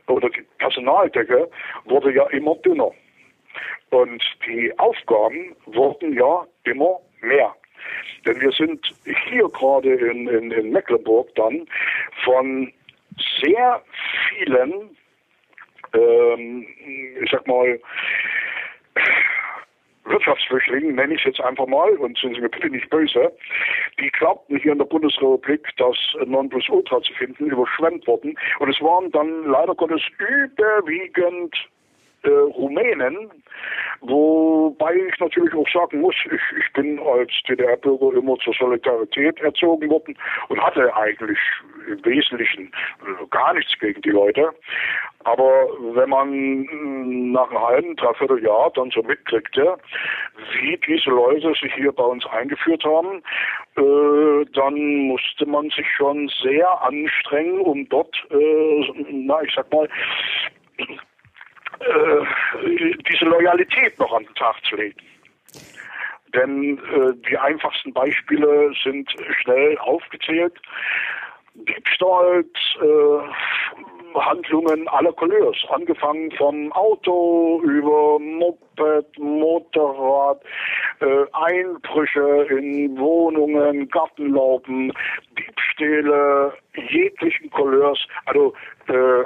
oder die Personaldecke wurde ja immer dünner. Und die Aufgaben wurden ja immer mehr. Denn wir sind hier gerade in, in, in Mecklenburg dann von sehr vielen, ähm, ich sag mal, Wirtschaftsflüchtlingen, nenne ich es jetzt einfach mal, und sind Sie mir bitte nicht böse, die glaubten hier in der Bundesrepublik das Nonplusultra zu finden, überschwemmt worden. Und es waren dann leider Gottes überwiegend äh, Rumänen, wobei ich natürlich auch sagen muss, ich, ich bin als DDR-Bürger immer zur Solidarität erzogen worden und hatte eigentlich im Wesentlichen äh, gar nichts gegen die Leute. Aber wenn man äh, nach einem halben, dreiviertel Jahr dann so mitkriegte, wie diese Leute sich hier bei uns eingeführt haben, äh, dann musste man sich schon sehr anstrengen, um dort, äh, na, ich sag mal, äh, diese Loyalität noch an den Tag zu legen. Denn äh, die einfachsten Beispiele sind schnell aufgezählt. Diebstahl, äh, Handlungen aller Couleurs, angefangen vom Auto über Moped, Motorrad, äh, Einbrüche in Wohnungen, Gartenlauben, Diebstähle jeglichen Couleurs. Also äh,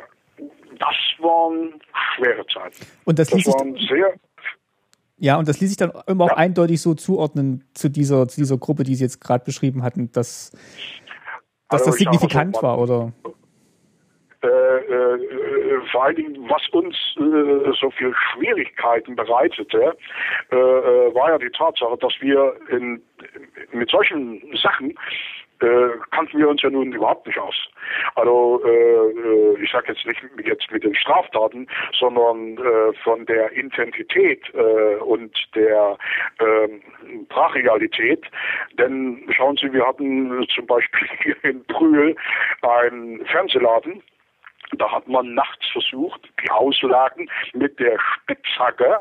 das waren schwere Zeiten. Und das, das waren sehr ja, und das ließ sich dann immer ja. auch eindeutig so zuordnen zu dieser, zu dieser Gruppe, die Sie jetzt gerade beschrieben hatten, dass, dass also das signifikant war, oder? Äh, äh, vor allen Dingen, was uns äh, so viel Schwierigkeiten bereitete, äh, äh, war ja die Tatsache, dass wir in, mit solchen Sachen äh, kannten wir uns ja nun überhaupt nicht aus. Also äh, äh ich sage jetzt nicht jetzt mit den Straftaten, sondern äh, von der Intensität äh, und der äh, Brachialität. Denn schauen Sie, wir hatten zum Beispiel hier in Brühl einen Fernsehladen. Da hat man nachts versucht, die Auslagen mit der Spitzhacke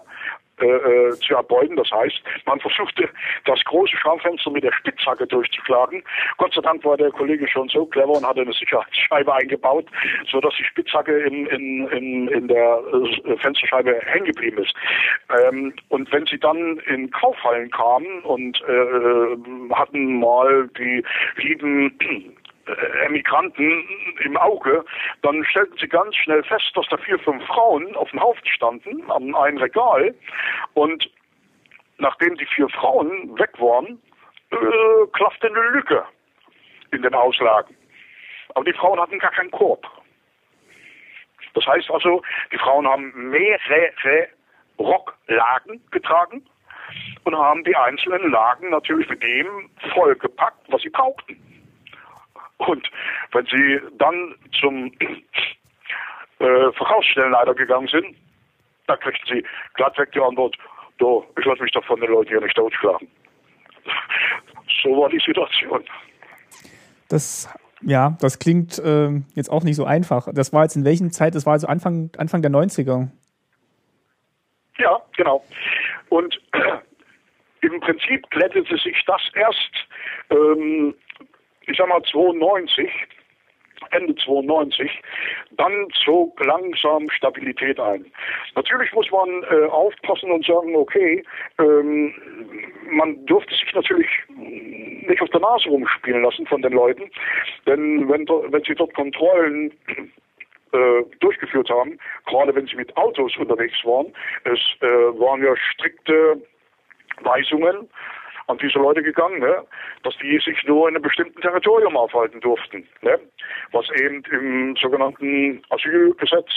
äh, äh, zu erbeuten. Das heißt, man versuchte, das große Schaufenster mit der Spitzhacke durchzuschlagen. Gott sei Dank war der Kollege schon so clever und hatte eine Sicherheitsscheibe eingebaut, so dass die Spitzhacke in, in, in, in der äh, Fensterscheibe hängen geblieben ist. Ähm, und wenn sie dann in Kaufhallen kamen und äh, hatten mal die lieben Emigranten im Auge, dann stellten sie ganz schnell fest, dass da vier, fünf Frauen auf dem Haufen standen, an einem Regal. Und nachdem die vier Frauen weg waren, äh, klaffte eine Lücke in den Auslagen. Aber die Frauen hatten gar keinen Korb. Das heißt also, die Frauen haben mehrere Rocklagen getragen und haben die einzelnen Lagen natürlich mit dem vollgepackt, was sie brauchten. Und wenn Sie dann zum äh, Verkaufsstellenleiter gegangen sind, da kriegten Sie glattweg die Antwort, du, ich lasse mich doch von den Leuten hier nicht totschlagen. so war die Situation. Das ja, das klingt äh, jetzt auch nicht so einfach. Das war jetzt in welchen Zeit? Das war also Anfang, Anfang der 90er. Ja, genau. Und äh, im Prinzip glättete sich das erst ähm, ich sag mal 92, Ende 92, dann zog langsam Stabilität ein. Natürlich muss man äh, aufpassen und sagen, okay, ähm, man durfte sich natürlich nicht auf der Nase rumspielen lassen von den Leuten, denn wenn, wenn sie dort Kontrollen äh, durchgeführt haben, gerade wenn sie mit Autos unterwegs waren, es äh, waren ja strikte Weisungen, an diese Leute gegangen, ne? dass die sich nur in einem bestimmten Territorium aufhalten durften, ne? was eben im sogenannten Asylgesetz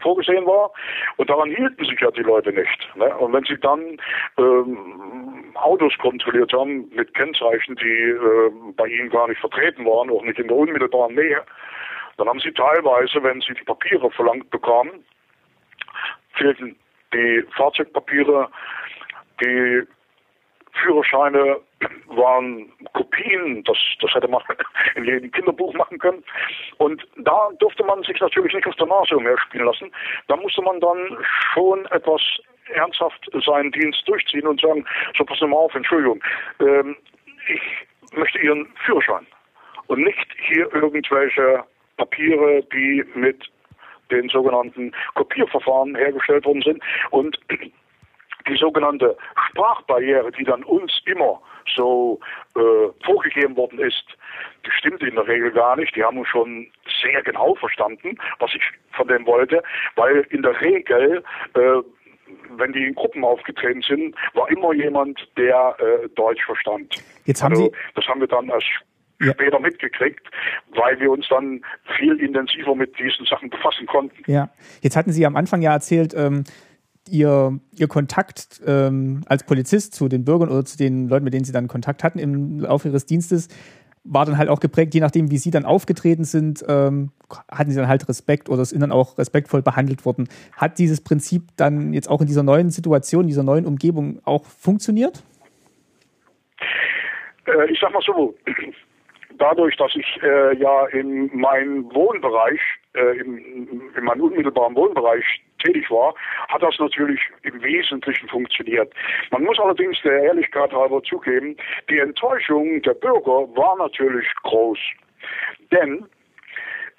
vorgesehen war. Und daran hielten sich ja die Leute nicht. Ne? Und wenn sie dann ähm, Autos kontrolliert haben mit Kennzeichen, die äh, bei ihnen gar nicht vertreten waren, auch nicht in der unmittelbaren Nähe, dann haben sie teilweise, wenn sie die Papiere verlangt bekamen, fehlten die Fahrzeugpapiere, die Führerscheine waren Kopien, das, das hätte man in jedem Kinderbuch machen können. Und da durfte man sich natürlich nicht auf der Nase umherspielen lassen. Da musste man dann schon etwas ernsthaft seinen Dienst durchziehen und sagen, so passen Sie mal auf, Entschuldigung, ähm, ich möchte Ihren Führerschein und nicht hier irgendwelche Papiere, die mit den sogenannten Kopierverfahren hergestellt worden sind. Und die sogenannte Sprachbarriere, die dann uns immer so äh, vorgegeben worden ist, die stimmt in der Regel gar nicht. Die haben uns schon sehr genau verstanden, was ich von dem wollte, weil in der Regel, äh, wenn die in Gruppen aufgetreten sind, war immer jemand, der äh, Deutsch verstand. Jetzt haben also, Sie das haben wir dann erst ja. später mitgekriegt, weil wir uns dann viel intensiver mit diesen Sachen befassen konnten. Ja, jetzt hatten Sie am Anfang ja erzählt, ähm, ihr, ihr Kontakt ähm, als Polizist zu den Bürgern oder zu den Leuten, mit denen sie dann Kontakt hatten im Laufe ihres Dienstes, war dann halt auch geprägt, je nachdem, wie sie dann aufgetreten sind, ähm, hatten sie dann halt Respekt oder sind dann auch respektvoll behandelt worden. Hat dieses Prinzip dann jetzt auch in dieser neuen Situation, dieser neuen Umgebung auch funktioniert? Äh, ich sag mal so, dadurch, dass ich äh, ja in meinem Wohnbereich, äh, in, in meinem unmittelbaren Wohnbereich tätig war, hat das natürlich im Wesentlichen funktioniert. Man muss allerdings der Ehrlichkeit halber zugeben, die Enttäuschung der Bürger war natürlich groß. Denn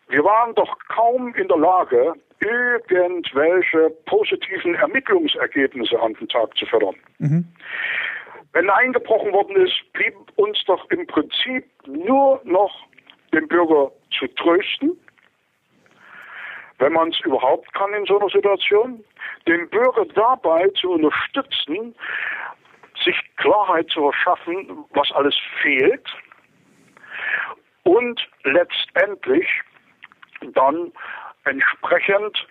wir waren doch kaum in der Lage, irgendwelche positiven Ermittlungsergebnisse an den Tag zu fördern. Mhm. Wenn eingebrochen worden ist, blieb uns doch im Prinzip nur noch den Bürger zu trösten, wenn man es überhaupt kann in so einer Situation, den Bürger dabei zu unterstützen, sich Klarheit zu verschaffen, was alles fehlt und letztendlich dann entsprechend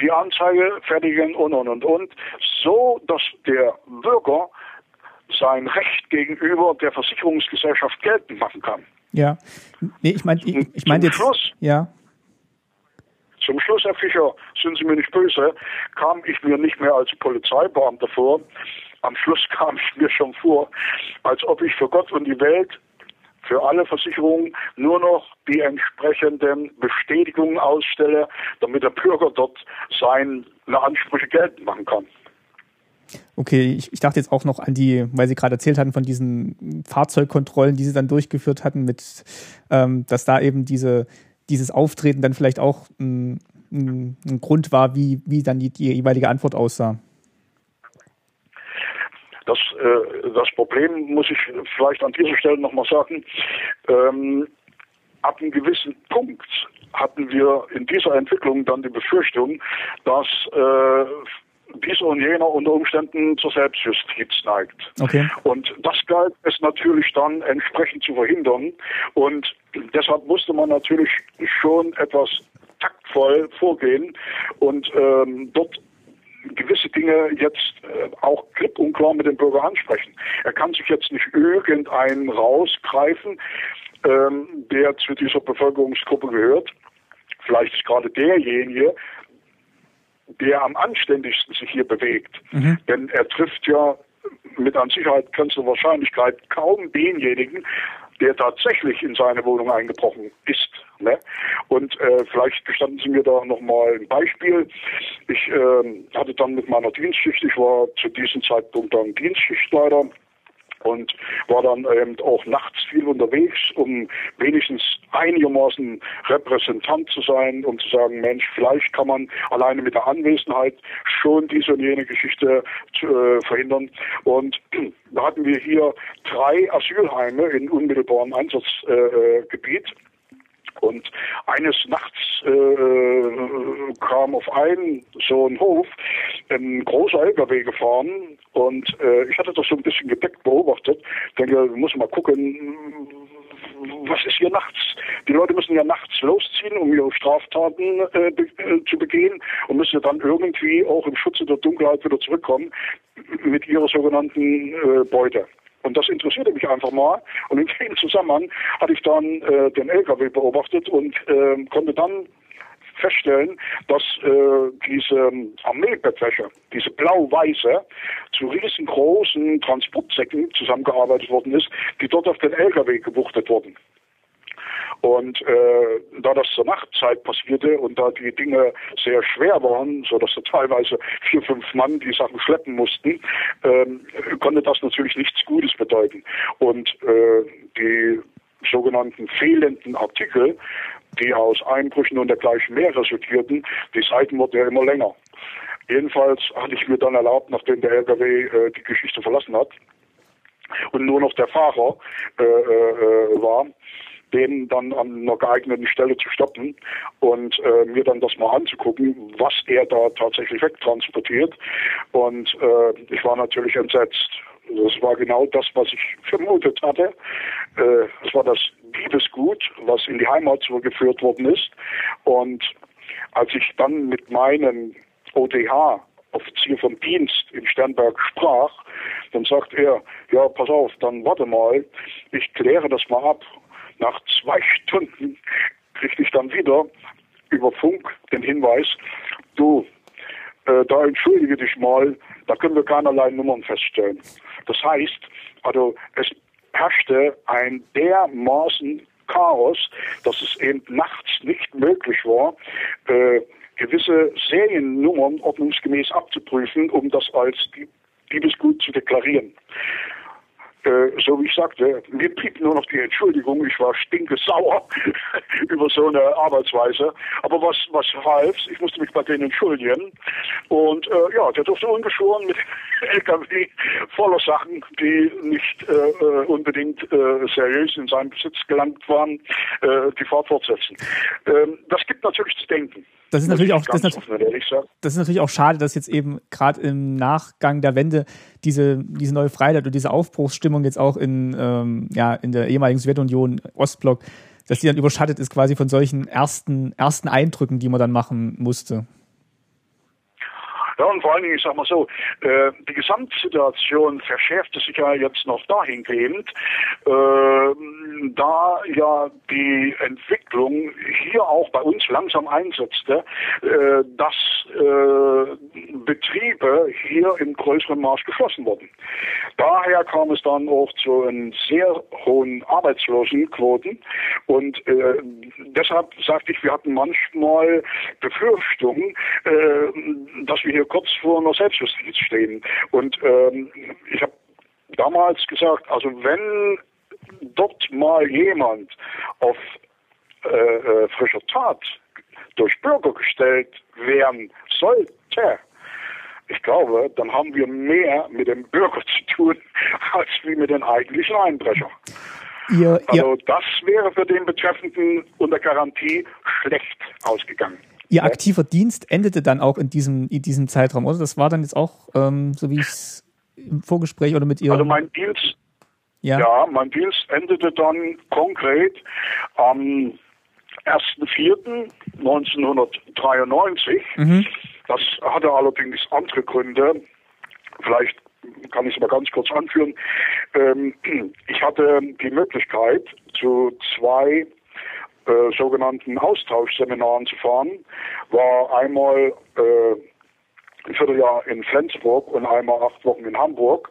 die Anzeige fertigen und und und und, so dass der Bürger sein Recht gegenüber der Versicherungsgesellschaft geltend machen kann. Ja, nee, ich meine, ich, ich meine jetzt, Schluss, ja. Zum Schluss, Herr Fischer, sind Sie mir nicht böse, kam ich mir nicht mehr als Polizeibeamter vor. Am Schluss kam ich mir schon vor, als ob ich für Gott und die Welt für alle Versicherungen nur noch die entsprechenden Bestätigungen ausstelle, damit der Bürger dort seine Ansprüche geltend machen kann. Okay, ich, ich, dachte jetzt auch noch an die, weil Sie gerade erzählt hatten von diesen Fahrzeugkontrollen, die Sie dann durchgeführt hatten, mit, ähm, dass da eben diese, dieses Auftreten dann vielleicht auch ein, ein, ein Grund war, wie, wie dann die, die jeweilige Antwort aussah. Das, äh, das Problem muss ich vielleicht an dieser Stelle nochmal sagen. Ähm, ab einem gewissen Punkt hatten wir in dieser Entwicklung dann die Befürchtung, dass äh, dieser und jener unter Umständen zur Selbstjustiz neigt. Okay. Und das galt es natürlich dann entsprechend zu verhindern. Und deshalb musste man natürlich schon etwas taktvoll vorgehen und ähm, dort gewisse Dinge jetzt äh, auch klipp und klar mit dem Bürger ansprechen. Er kann sich jetzt nicht irgendeinen rausgreifen, ähm, der zu dieser Bevölkerungsgruppe gehört. Vielleicht ist gerade derjenige, der am anständigsten sich hier bewegt. Mhm. Denn er trifft ja mit an Sicherheit grenzender Wahrscheinlichkeit kaum denjenigen, der tatsächlich in seine Wohnung eingebrochen ist. Ne? Und äh, vielleicht gestatten Sie mir da nochmal ein Beispiel. Ich äh, hatte dann mit meiner Dienstschicht, ich war zu diesem Zeitpunkt dann Dienstschichtleiter, und war dann eben auch nachts viel unterwegs, um wenigstens einigermaßen Repräsentant zu sein, um zu sagen, Mensch, vielleicht kann man alleine mit der Anwesenheit schon diese und jene Geschichte äh, verhindern. Und da hatten wir hier drei Asylheime in unmittelbarem Einsatzgebiet. Äh, und eines Nachts äh, kam auf einen so einen Hof ein großer LKW gefahren und äh, ich hatte das so ein bisschen gedeckt beobachtet. Denke, muss mal gucken, was ist hier nachts? Die Leute müssen ja nachts losziehen, um ihre Straftaten äh, be äh, zu begehen und müssen dann irgendwie auch im Schutze der Dunkelheit wieder zurückkommen mit ihrer sogenannten äh, Beute. Und das interessierte mich einfach mal. Und in dem Zusammenhang hatte ich dann äh, den LKW beobachtet und äh, konnte dann feststellen, dass äh, diese Armeebettwäsche, diese blau-weiße, zu riesengroßen Transportsäcken zusammengearbeitet worden ist, die dort auf den LKW gewuchtet wurden. Und äh, da das zur Nachtzeit passierte und da die Dinge sehr schwer waren, so dass da teilweise vier, fünf Mann die Sachen schleppen mussten, ähm, konnte das natürlich nichts Gutes bedeuten. Und äh, die sogenannten fehlenden Artikel, die aus Einbrüchen und dergleichen mehr resultierten, die Seiten wurden ja immer länger. Jedenfalls hatte ich mir dann erlaubt, nachdem der LKW äh, die Geschichte verlassen hat und nur noch der Fahrer äh, äh, war, den dann an einer geeigneten Stelle zu stoppen und äh, mir dann das mal anzugucken, was er da tatsächlich wegtransportiert. Und äh, ich war natürlich entsetzt. Das war genau das, was ich vermutet hatte. Äh, es war das Diebesgut, was in die Heimat zurückgeführt worden ist. Und als ich dann mit meinem ODH Offizier vom Dienst in Sternberg sprach, dann sagt er, ja, pass auf, dann warte mal, ich kläre das mal ab nach zwei Stunden kriegte ich dann wieder über Funk den Hinweis, du, äh, da entschuldige dich mal, da können wir keinerlei Nummern feststellen. Das heißt, also es herrschte ein dermaßen Chaos, dass es eben nachts nicht möglich war, äh, gewisse Seriennummern ordnungsgemäß abzuprüfen, um das als Diebesgut zu deklarieren. Äh, so wie ich sagte, mir blieb nur noch die Entschuldigung, ich war stinkesauer über so eine Arbeitsweise. Aber was, was half, ich musste mich bei denen entschuldigen. Und äh, ja, der durfte ungeschoren mit LKW voller Sachen, die nicht äh, äh, unbedingt äh, seriös in seinem Besitz gelangt waren, äh, die Fahrt fortsetzen. Ähm, das gibt natürlich zu denken. Das ist natürlich auch, das, das ist natürlich auch schade, dass jetzt eben gerade im Nachgang der Wende diese, diese neue Freiheit und diese Aufbruchsstimmung jetzt auch in, ähm, ja, in der ehemaligen Sowjetunion, Ostblock, dass die dann überschattet ist quasi von solchen ersten, ersten Eindrücken, die man dann machen musste. Ja, und vor allen Dingen, ich sag mal so, äh, die Gesamtsituation verschärfte sich ja jetzt noch dahingehend, äh, da ja die Entwicklung hier auch bei uns langsam einsetzte, äh, dass äh, Betriebe hier im größeren Maß geschlossen wurden. Daher kam es dann auch zu einen sehr hohen Arbeitslosenquoten und äh, deshalb sagte ich, wir hatten manchmal Befürchtungen, äh, dass wir hier kurz vor einer Selbstjustiz stehen. Und ähm, ich habe damals gesagt, also wenn dort mal jemand auf äh, äh, frischer Tat durch Bürger gestellt werden sollte, ich glaube, dann haben wir mehr mit dem Bürger zu tun, als wie mit den eigentlichen Einbrechern. Ihr, also ihr, das wäre für den Betreffenden unter Garantie schlecht ausgegangen. Ihr aktiver Dienst endete dann auch in diesem, in diesem Zeitraum, oder? Das war dann jetzt auch, ähm, so wie ich es im Vorgespräch oder mit Ihrem... Also mein Dienst, ja. ja, mein Dienst endete dann konkret am 1.4.1993. Mhm. Das hatte allerdings andere Gründe. Vielleicht kann ich es mal ganz kurz anführen. Ähm, ich hatte die Möglichkeit, zu zwei äh, sogenannten Austauschseminaren zu fahren, war einmal äh, ein Vierteljahr in Flensburg und einmal acht Wochen in Hamburg,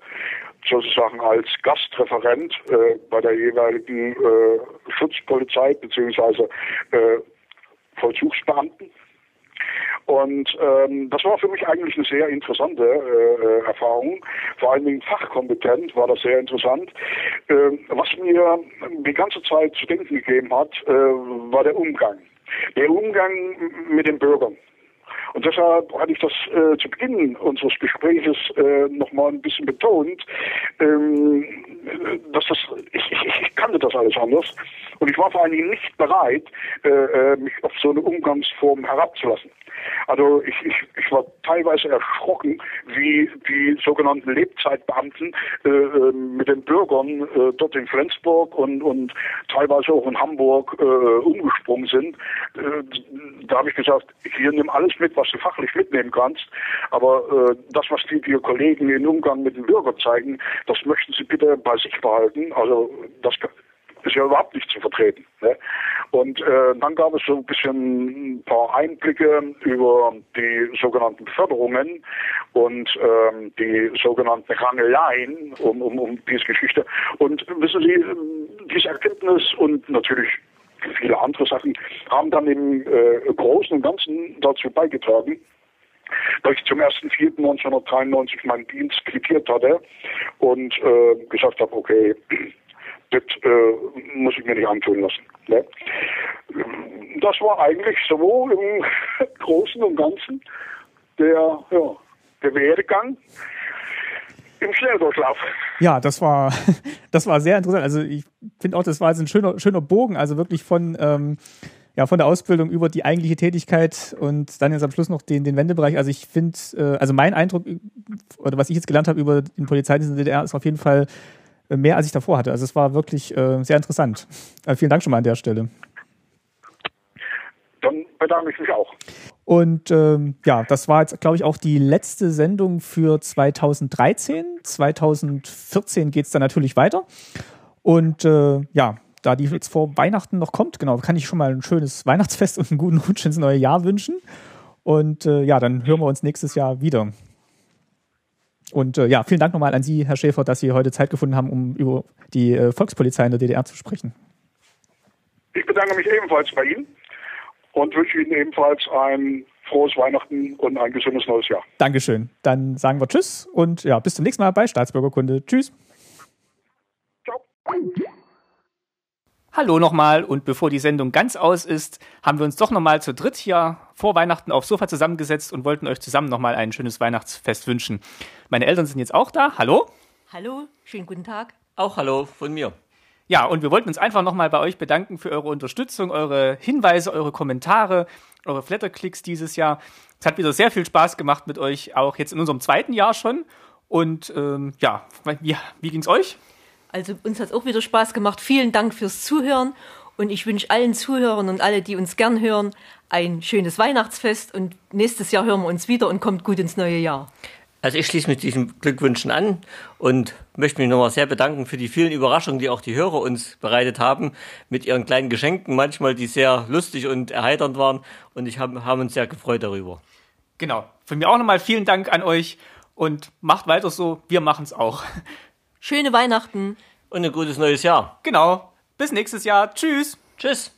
sozusagen als Gastreferent äh, bei der jeweiligen äh, Schutzpolizei beziehungsweise äh, Vollzugsbeamten. Und ähm, das war für mich eigentlich eine sehr interessante äh, Erfahrung. Vor allen Dingen fachkompetent war das sehr interessant. Äh, was mir die ganze Zeit zu denken gegeben hat, äh, war der Umgang. Der Umgang mit den Bürgern. Und deshalb hatte ich das äh, zu Beginn unseres Gespräches äh, nochmal ein bisschen betont, ähm, dass das, ich, ich, ich kannte das alles anders und ich war vor allen Dingen nicht bereit, äh, äh mich auf so eine Umgangsform herabzulassen. Also ich, ich, ich war teilweise erschrocken, wie die sogenannten Lebzeitbeamten äh, äh, mit den Bürgern äh, dort in Flensburg und, und teilweise auch in Hamburg äh, umgesprungen sind. Äh, da habe ich gesagt, hier nimm alles mit, was du fachlich mitnehmen kannst, aber äh, das, was die, die Kollegen im Umgang mit den Bürgern zeigen, das möchten sie bitte bei sich behalten. Also das ist ja überhaupt nicht zu vertreten. Ne? Und äh, dann gab es so ein bisschen ein paar Einblicke über die sogenannten Förderungen und ähm, die sogenannten Rangeleien um, um, um diese Geschichte. Und wissen Sie, diese Erkenntnis und natürlich viele andere Sachen haben dann im äh, Großen und Ganzen dazu beigetragen, dass ich zum 1.4.1993 meinen Dienst quittiert hatte und äh, gesagt habe, okay, das äh, muss ich mir nicht antun lassen. Ne? Das war eigentlich so im Großen und Ganzen der, ja, der Werdegang im Schnelldurchlauf. Ja, das war, das war sehr interessant. Also ich finde auch, das war jetzt ein schöner, schöner Bogen, also wirklich von, ähm, ja, von der Ausbildung über die eigentliche Tätigkeit und dann jetzt am Schluss noch den, den Wendebereich. Also ich finde, äh, also mein Eindruck oder was ich jetzt gelernt habe über den Polizeidienst in der DDR ist auf jeden Fall mehr, als ich davor hatte. Also es war wirklich äh, sehr interessant. Äh, vielen Dank schon mal an der Stelle. Dann bedanke ich mich auch. Und ähm, ja, das war jetzt, glaube ich, auch die letzte Sendung für 2013. 2014 geht es dann natürlich weiter. Und äh, ja, da die jetzt vor Weihnachten noch kommt, genau, kann ich schon mal ein schönes Weihnachtsfest und einen guten Rutsch ins neue Jahr wünschen. Und äh, ja, dann hören wir uns nächstes Jahr wieder. Und äh, ja, vielen Dank nochmal an Sie, Herr Schäfer, dass Sie heute Zeit gefunden haben, um über die äh, Volkspolizei in der DDR zu sprechen. Ich bedanke mich ebenfalls bei Ihnen und wünsche Ihnen ebenfalls ein frohes Weihnachten und ein gesundes neues Jahr. Dankeschön. Dann sagen wir Tschüss und ja, bis zum nächsten Mal bei Staatsbürgerkunde. Tschüss. Hallo nochmal und bevor die Sendung ganz aus ist, haben wir uns doch nochmal zu dritt hier vor Weihnachten aufs Sofa zusammengesetzt und wollten euch zusammen nochmal ein schönes Weihnachtsfest wünschen. Meine Eltern sind jetzt auch da. Hallo. Hallo, schönen guten Tag. Auch hallo von mir. Ja, und wir wollten uns einfach nochmal bei euch bedanken für eure Unterstützung, eure Hinweise, eure Kommentare, eure Flatterklicks dieses Jahr. Es hat wieder sehr viel Spaß gemacht mit euch, auch jetzt in unserem zweiten Jahr schon. Und ähm, ja, wie, wie ging's euch? Also uns hat es auch wieder Spaß gemacht. Vielen Dank fürs Zuhören und ich wünsche allen Zuhörern und alle, die uns gern hören, ein schönes Weihnachtsfest und nächstes Jahr hören wir uns wieder und kommt gut ins neue Jahr. Also ich schließe mich diesen Glückwünschen an und möchte mich nochmal sehr bedanken für die vielen Überraschungen, die auch die Hörer uns bereitet haben mit ihren kleinen Geschenken, manchmal die sehr lustig und erheiternd waren und ich habe haben uns sehr gefreut darüber. Genau. Von mir auch nochmal vielen Dank an euch und macht weiter so, wir machen es auch. Schöne Weihnachten und ein gutes neues Jahr. Genau. Bis nächstes Jahr. Tschüss. Tschüss.